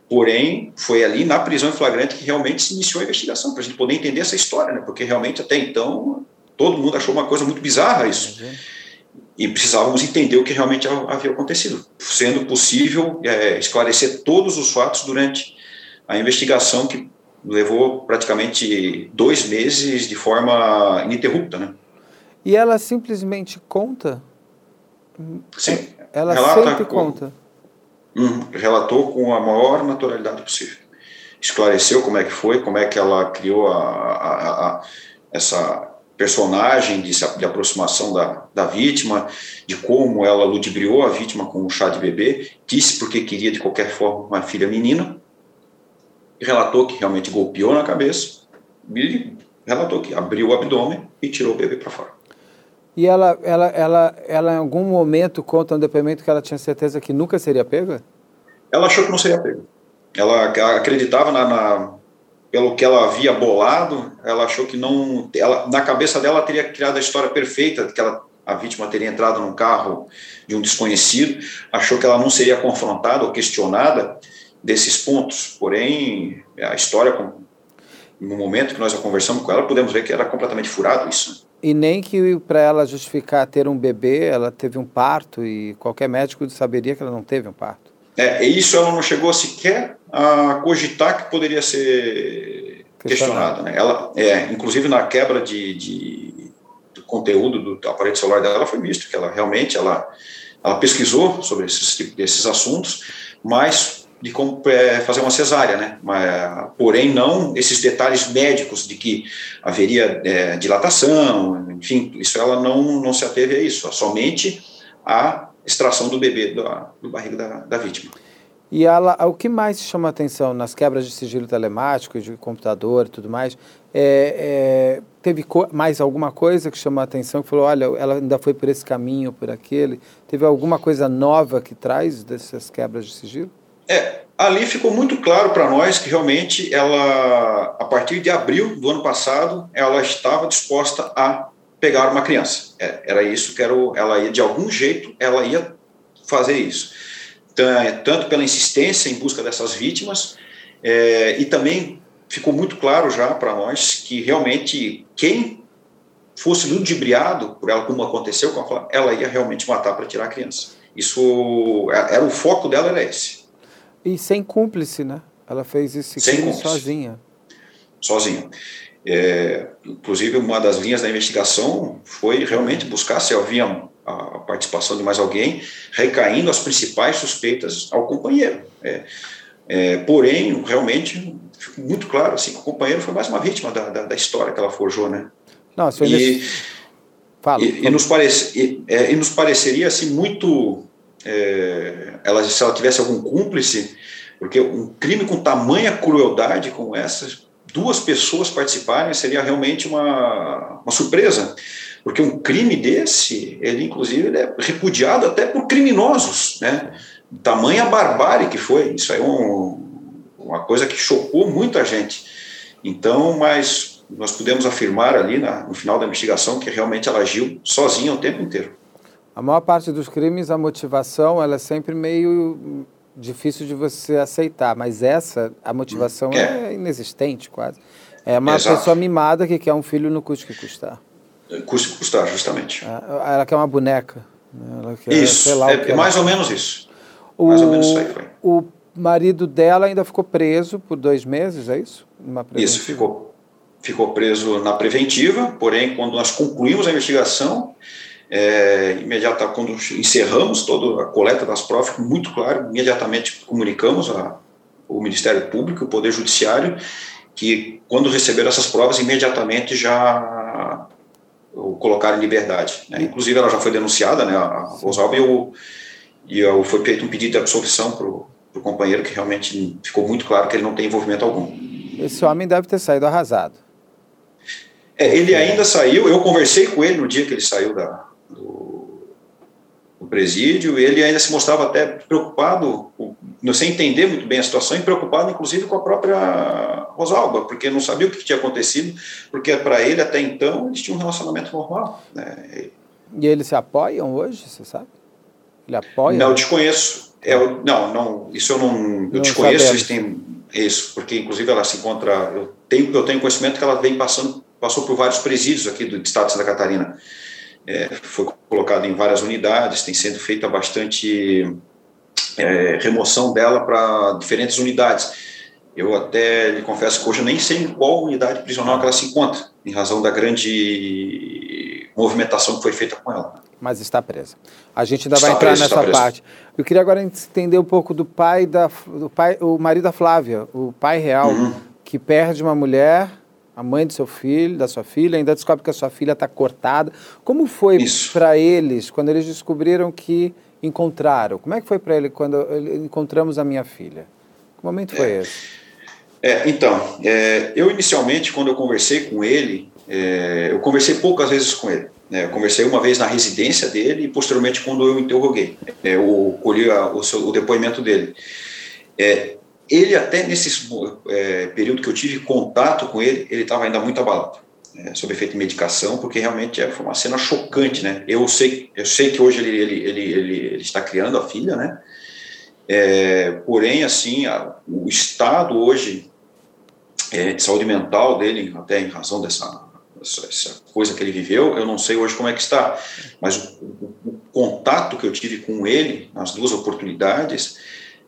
S3: porém, foi ali na prisão em flagrante que realmente se iniciou a investigação, para a gente poder entender essa história, né, porque realmente até então todo mundo achou uma coisa muito bizarra isso. Uhum. E precisávamos entender o que realmente havia acontecido, sendo possível é, esclarecer todos os fatos durante a investigação que levou praticamente dois meses de forma ininterrupta, né?
S2: E ela simplesmente conta?
S3: Sim.
S2: Ela Relata sempre com, conta?
S3: Hum, relatou com a maior naturalidade possível. Esclareceu como é que foi, como é que ela criou a, a, a essa personagem de, de aproximação da, da vítima, de como ela ludibriou a vítima com um chá de bebê, disse porque queria de qualquer forma uma filha menina, relatou que realmente golpeou na cabeça, e relatou que abriu o abdômen e tirou o bebê para fora.
S2: E ela, ela, ela, ela, em algum momento, conta um depoimento que ela tinha certeza que nunca seria pega?
S3: Ela achou que não seria pega. Ela acreditava na, na pelo que ela havia bolado, ela achou que não, ela, na cabeça dela teria criado a história perfeita, que ela, a vítima teria entrado num carro de um desconhecido, achou que ela não seria confrontada ou questionada desses pontos. Porém, a história, no momento que nós conversamos com ela, podemos ver que era completamente furado isso.
S2: E nem que para ela justificar ter um bebê, ela teve um parto e qualquer médico saberia que ela não teve um parto.
S3: É, isso ela não chegou sequer a cogitar que poderia ser questionado. Né? Ela, é, inclusive na quebra de, de, do conteúdo do aparelho celular dela, foi visto que ela realmente ela, ela pesquisou sobre esses, esses assuntos, mas de como é, fazer uma cesárea, né? Mas, porém, não esses detalhes médicos de que haveria é, dilatação, enfim, isso ela não, não se ateve a isso, somente a extração do bebê do, do barriga da, da vítima.
S2: E ela, o que mais chama atenção nas quebras de sigilo telemático, de computador e tudo mais, é, é, teve mais alguma coisa que chamou a atenção, que falou, olha, ela ainda foi por esse caminho, por aquele? Teve alguma coisa nova que traz dessas quebras de sigilo?
S3: É, ali ficou muito claro para nós que realmente ela, a partir de abril do ano passado, ela estava disposta a pegar uma criança. É, era isso que era o, ela ia, de algum jeito, ela ia fazer isso. É, tanto pela insistência em busca dessas vítimas, é, e também ficou muito claro já para nós que realmente quem fosse ludibriado por ela, como aconteceu com ela, ela ia realmente matar para tirar a criança. Isso é, era o foco dela, era esse.
S2: E sem cúmplice, né? Ela fez isso sozinha.
S3: Sozinha. É, inclusive, uma das linhas da investigação foi realmente buscar se havia a participação de mais alguém, recaindo as principais suspeitas ao companheiro. É, é, porém, realmente, muito claro assim, que o companheiro foi mais uma vítima da, da, da história que ela forjou, né?
S2: Não, e,
S3: fala, e, fala. E, nos parece, e, é, e, nos pareceria assim muito, é, ela, se ela tivesse algum cúmplice, porque um crime com tamanha crueldade como essa duas pessoas participarem seria realmente uma, uma surpresa, porque um crime desse, ele inclusive ele é repudiado até por criminosos, né? Tamanha barbárie que foi, isso aí é um, uma coisa que chocou muita gente. Então, mas nós pudemos afirmar ali na, no final da investigação que realmente ela agiu sozinha o tempo inteiro.
S2: A maior parte dos crimes, a motivação, ela é sempre meio difícil de você aceitar, mas essa, a motivação é, é inexistente quase. É uma Exato. pessoa mimada que quer um filho no custo que custar.
S3: Custo que custar, justamente.
S2: É, ela quer uma boneca.
S3: Né? Quer, isso, é, é mais ou menos isso.
S2: O, mais ou menos isso aí foi. O marido dela ainda ficou preso por dois meses, é isso?
S3: Isso, ficou, ficou preso na preventiva, porém, quando nós concluímos a investigação, é, imediata, quando encerramos toda a coleta das provas, muito claro, imediatamente comunicamos a, o Ministério Público, o Poder Judiciário, que quando receberam essas provas, imediatamente já o colocaram em liberdade. Né? Inclusive, ela já foi denunciada, né, a Rosalba, e, o, e o, foi feito um pedido de absolvição para o companheiro, que realmente ficou muito claro que ele não tem envolvimento algum.
S2: Esse homem deve ter saído arrasado.
S3: É, ele ainda saiu, eu conversei com ele no dia que ele saiu da, do presídio, e ele ainda se mostrava até preocupado, sem entender muito bem a situação, e preocupado inclusive com a própria Rosalba, porque não sabia o que tinha acontecido, porque para ele até então eles tinham um relacionamento normal. Né?
S2: E eles se apoiam hoje, você sabe? Ele apoia?
S3: Não, eu desconheço. É, eu, não, não, isso eu não, eu não desconheço. Eles têm isso, porque inclusive ela se encontra. Eu tenho, eu tenho conhecimento que ela vem passando, passou por vários presídios aqui do estado de Santa Catarina é, foi colocado em várias unidades, tem sendo feita bastante é, remoção dela para diferentes unidades. Eu até lhe confesso que hoje eu nem sei em qual unidade prisional ela se encontra, em razão da grande movimentação que foi feita com ela.
S2: Mas está presa. A gente ainda está vai entrar nessa parte. Eu queria agora entender um pouco do pai da do pai, o marido da Flávia, o pai real, uhum. que perde uma mulher, a mãe do seu filho, da sua filha, ainda descobre que a sua filha está cortada. Como foi para eles quando eles descobriram que encontraram? Como é que foi para ele quando encontramos a minha filha? Que momento foi é. esse?
S3: É, então, é, eu inicialmente, quando eu conversei com ele, é, eu conversei poucas vezes com ele. Né? Eu conversei uma vez na residência dele e posteriormente quando eu interroguei, é, eu colhi a, o, seu, o, depoimento dele. Ele até nesse é, período que eu tive contato com ele, ele estava ainda muito abalado. Né, sob efeito de medicação, porque realmente é, foi uma cena chocante, né? Eu sei, eu sei que hoje ele, ele, ele, ele, ele está criando a filha, né? É, porém, assim, a, o estado hoje é, de saúde mental dele, até em razão dessa essa coisa que ele viveu, eu não sei hoje como é que está, mas o, o, o, contato que eu tive com ele nas duas oportunidades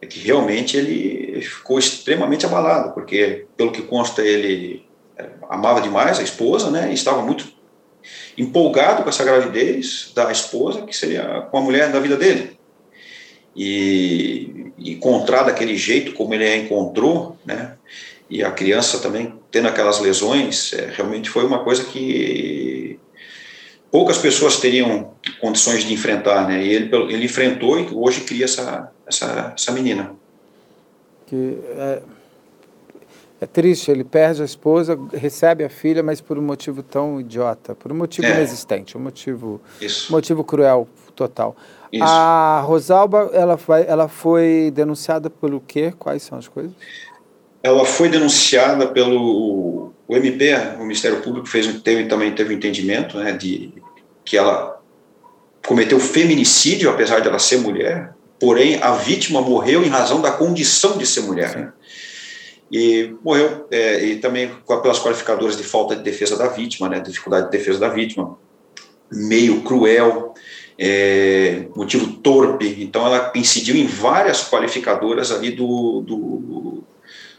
S3: é que realmente ele ficou extremamente abalado, porque pelo que consta ele é, amava demais a esposa, né, e estava muito empolgado com essa gravidez da esposa, que seria com a mulher da vida dele. E encontrar daquele jeito como ele a encontrou, né, e a criança também tendo aquelas lesões, é, realmente foi uma coisa que poucas pessoas teriam condições de enfrentar, né? E ele, ele enfrentou e hoje cria essa, essa, essa menina.
S2: Que é, é triste, ele perde a esposa, recebe a filha, mas por um motivo tão idiota, por um motivo é. inexistente, um motivo, Isso. motivo cruel total. Isso. A Rosalba, ela, vai, ela foi denunciada pelo quê? Quais são as coisas?
S3: ela foi denunciada pelo o MP, o Ministério Público fez teve, também teve um entendimento, né, de que ela cometeu feminicídio, apesar de ela ser mulher, porém a vítima morreu em razão da condição de ser mulher. Né? E morreu, é, e também pelas qualificadoras de falta de defesa da vítima, né, dificuldade de defesa da vítima, meio cruel, é, motivo torpe, então ela incidiu em várias qualificadoras ali do, do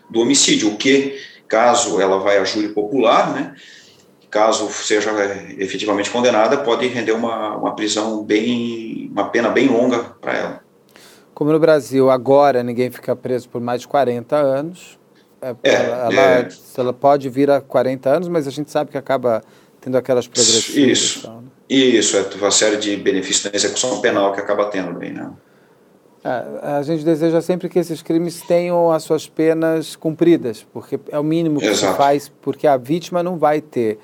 S3: do homicídio, o que, caso ela vai a júri popular, né, caso seja é, efetivamente condenada, pode render uma, uma prisão bem, uma pena bem longa para ela.
S2: Como no Brasil, agora ninguém fica preso por mais de 40 anos, é, é, ela, é, ela, pode vir a 40 anos, mas a gente sabe que acaba tendo aquelas progressivas.
S3: Isso, então, né? isso, é uma série de benefícios da execução penal que acaba tendo aí, né?
S2: A, a gente deseja sempre que esses crimes tenham as suas penas cumpridas, porque é o mínimo que Exato. se faz, porque a vítima não vai ter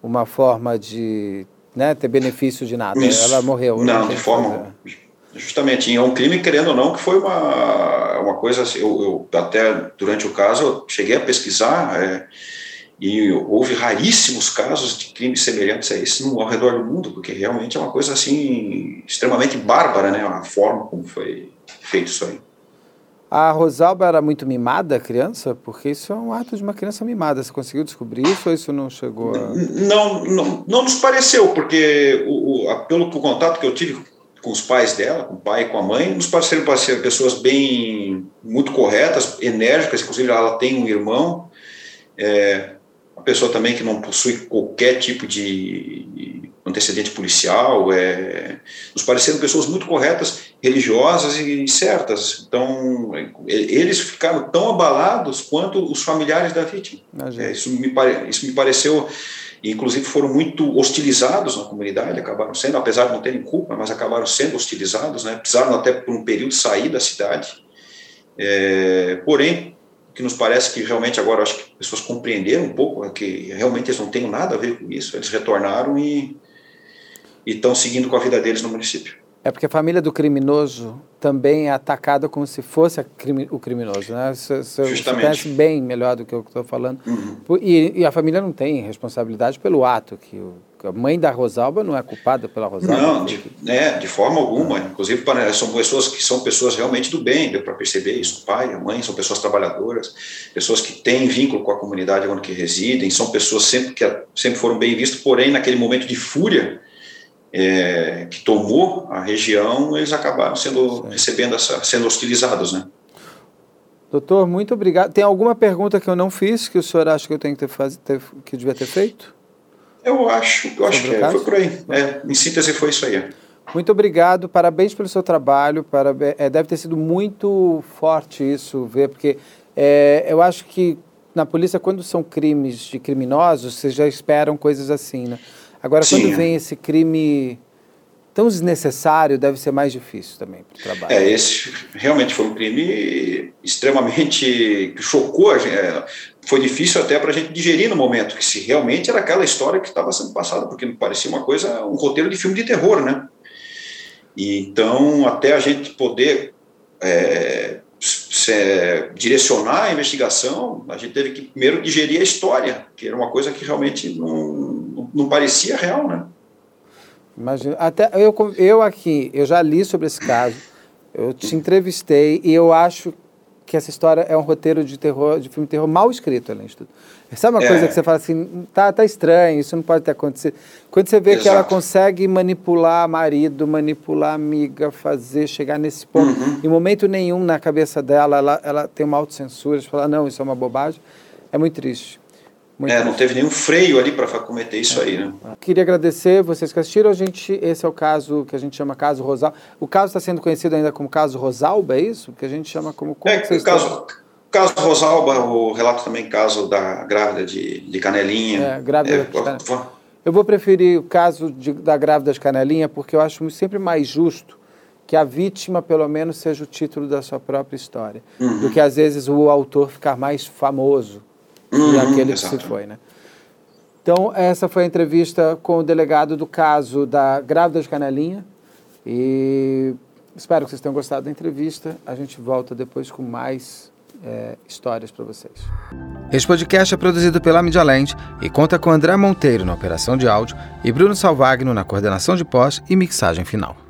S2: uma forma de né, ter benefício de nada. Isso. Ela morreu.
S3: Não, não de forma. Fazer. Justamente, é um crime, querendo ou não, que foi uma, uma coisa. Assim, eu, eu até durante o caso eu cheguei a pesquisar. É, e houve raríssimos casos de crimes semelhantes a esse ao redor do mundo, porque realmente é uma coisa assim extremamente bárbara, né, a forma como foi feito isso aí.
S2: A Rosalba era muito mimada, criança? Porque isso é um ato de uma criança mimada. Você conseguiu descobrir isso ou isso não chegou a...
S3: Não, não, não nos pareceu, porque o, o, pelo contato que eu tive com os pais dela, com o pai e com a mãe, nos pareceram ser pessoas bem, muito corretas, enérgicas, inclusive ela tem um irmão, é, uma pessoa também que não possui qualquer tipo de antecedente policial, é, nos pareceram pessoas muito corretas, religiosas e certas. Então, eles ficaram tão abalados quanto os familiares da vítima. É, isso, me pare, isso me pareceu, inclusive foram muito hostilizados na comunidade, acabaram sendo, apesar de não terem culpa, mas acabaram sendo hostilizados, né, precisaram até por um período sair da cidade. É, porém, que nos parece que realmente agora acho que as pessoas compreenderam um pouco é que realmente eles não têm nada a ver com isso, eles retornaram e estão seguindo com a vida deles no município.
S2: É porque a família do criminoso também é atacada como se fosse crime, o criminoso, né? Você, você conhece bem melhor do que eu estou falando. Uhum. E, e, a família não tem responsabilidade pelo ato que o, a mãe da Rosalba não é culpada pela Rosalba?
S3: Não, de, né, de forma alguma. Inclusive, são pessoas que são pessoas realmente do bem, deu para perceber isso. O pai, a mãe são pessoas trabalhadoras, pessoas que têm vínculo com a comunidade onde que residem, são pessoas sempre que sempre foram bem vistas, porém, naquele momento de fúria é, que tomou a região, eles acabaram sendo, recebendo essa, sendo hostilizados, né?
S2: Doutor, muito obrigado. Tem alguma pergunta que eu não fiz que o senhor acha que eu tenho que ter, faz, que devia ter feito?
S3: Eu acho, eu acho que é, foi por aí. É, em síntese foi isso aí.
S2: Muito obrigado, parabéns pelo seu trabalho. Parabéns, é, deve ter sido muito forte isso, ver, porque é, eu acho que na polícia, quando são crimes de criminosos, vocês já esperam coisas assim, né? Agora, Sim. quando vem esse crime tão desnecessário, deve ser mais difícil também para o trabalho.
S3: É, esse realmente foi um crime extremamente que chocou a gente. É, foi difícil até para a gente digerir no momento, que se realmente era aquela história que estava sendo passada, porque parecia uma coisa, um roteiro de filme de terror, né? E, então, até a gente poder é, se, direcionar a investigação, a gente teve que primeiro digerir a história, que era uma coisa que realmente não, não parecia real, né?
S2: Imagina, até eu, eu aqui, eu já li sobre esse caso, eu te entrevistei e eu acho que essa história é um roteiro de terror, de filme de terror mal escrito, além de tudo. Sabe uma é. coisa que você fala assim, tá, tá estranho, isso não pode ter acontecido. Quando você vê Exato. que ela consegue manipular marido, manipular amiga, fazer, chegar nesse ponto, uhum. em momento nenhum na cabeça dela, ela, ela tem uma autocensura, de falar, não, isso é uma bobagem, é muito triste.
S3: É, não teve nenhum freio ali para cometer isso é. aí, né?
S2: Queria agradecer vocês que assistiram. A gente, esse é o caso que a gente chama caso Rosalba. O caso está sendo conhecido ainda como caso Rosalba, é isso? Que a gente chama como. como
S3: é, o caso, caso Rosalba, o relato também caso da grávida de, de Canelinha. É, grávida
S2: é, de Canelinha. Eu vou preferir o caso de, da grávida de Canelinha porque eu acho sempre mais justo que a vítima, pelo menos, seja o título da sua própria história, uhum. do que às vezes o autor ficar mais famoso uhum, e aquele que se foi, né? Então, essa foi a entrevista com o delegado do caso da grávida de Canelinha. E espero que vocês tenham gostado da entrevista. A gente volta depois com mais é, histórias para vocês.
S4: Este podcast é produzido pela Land e conta com André Monteiro na operação de áudio e Bruno Salvagno na coordenação de pós e mixagem final.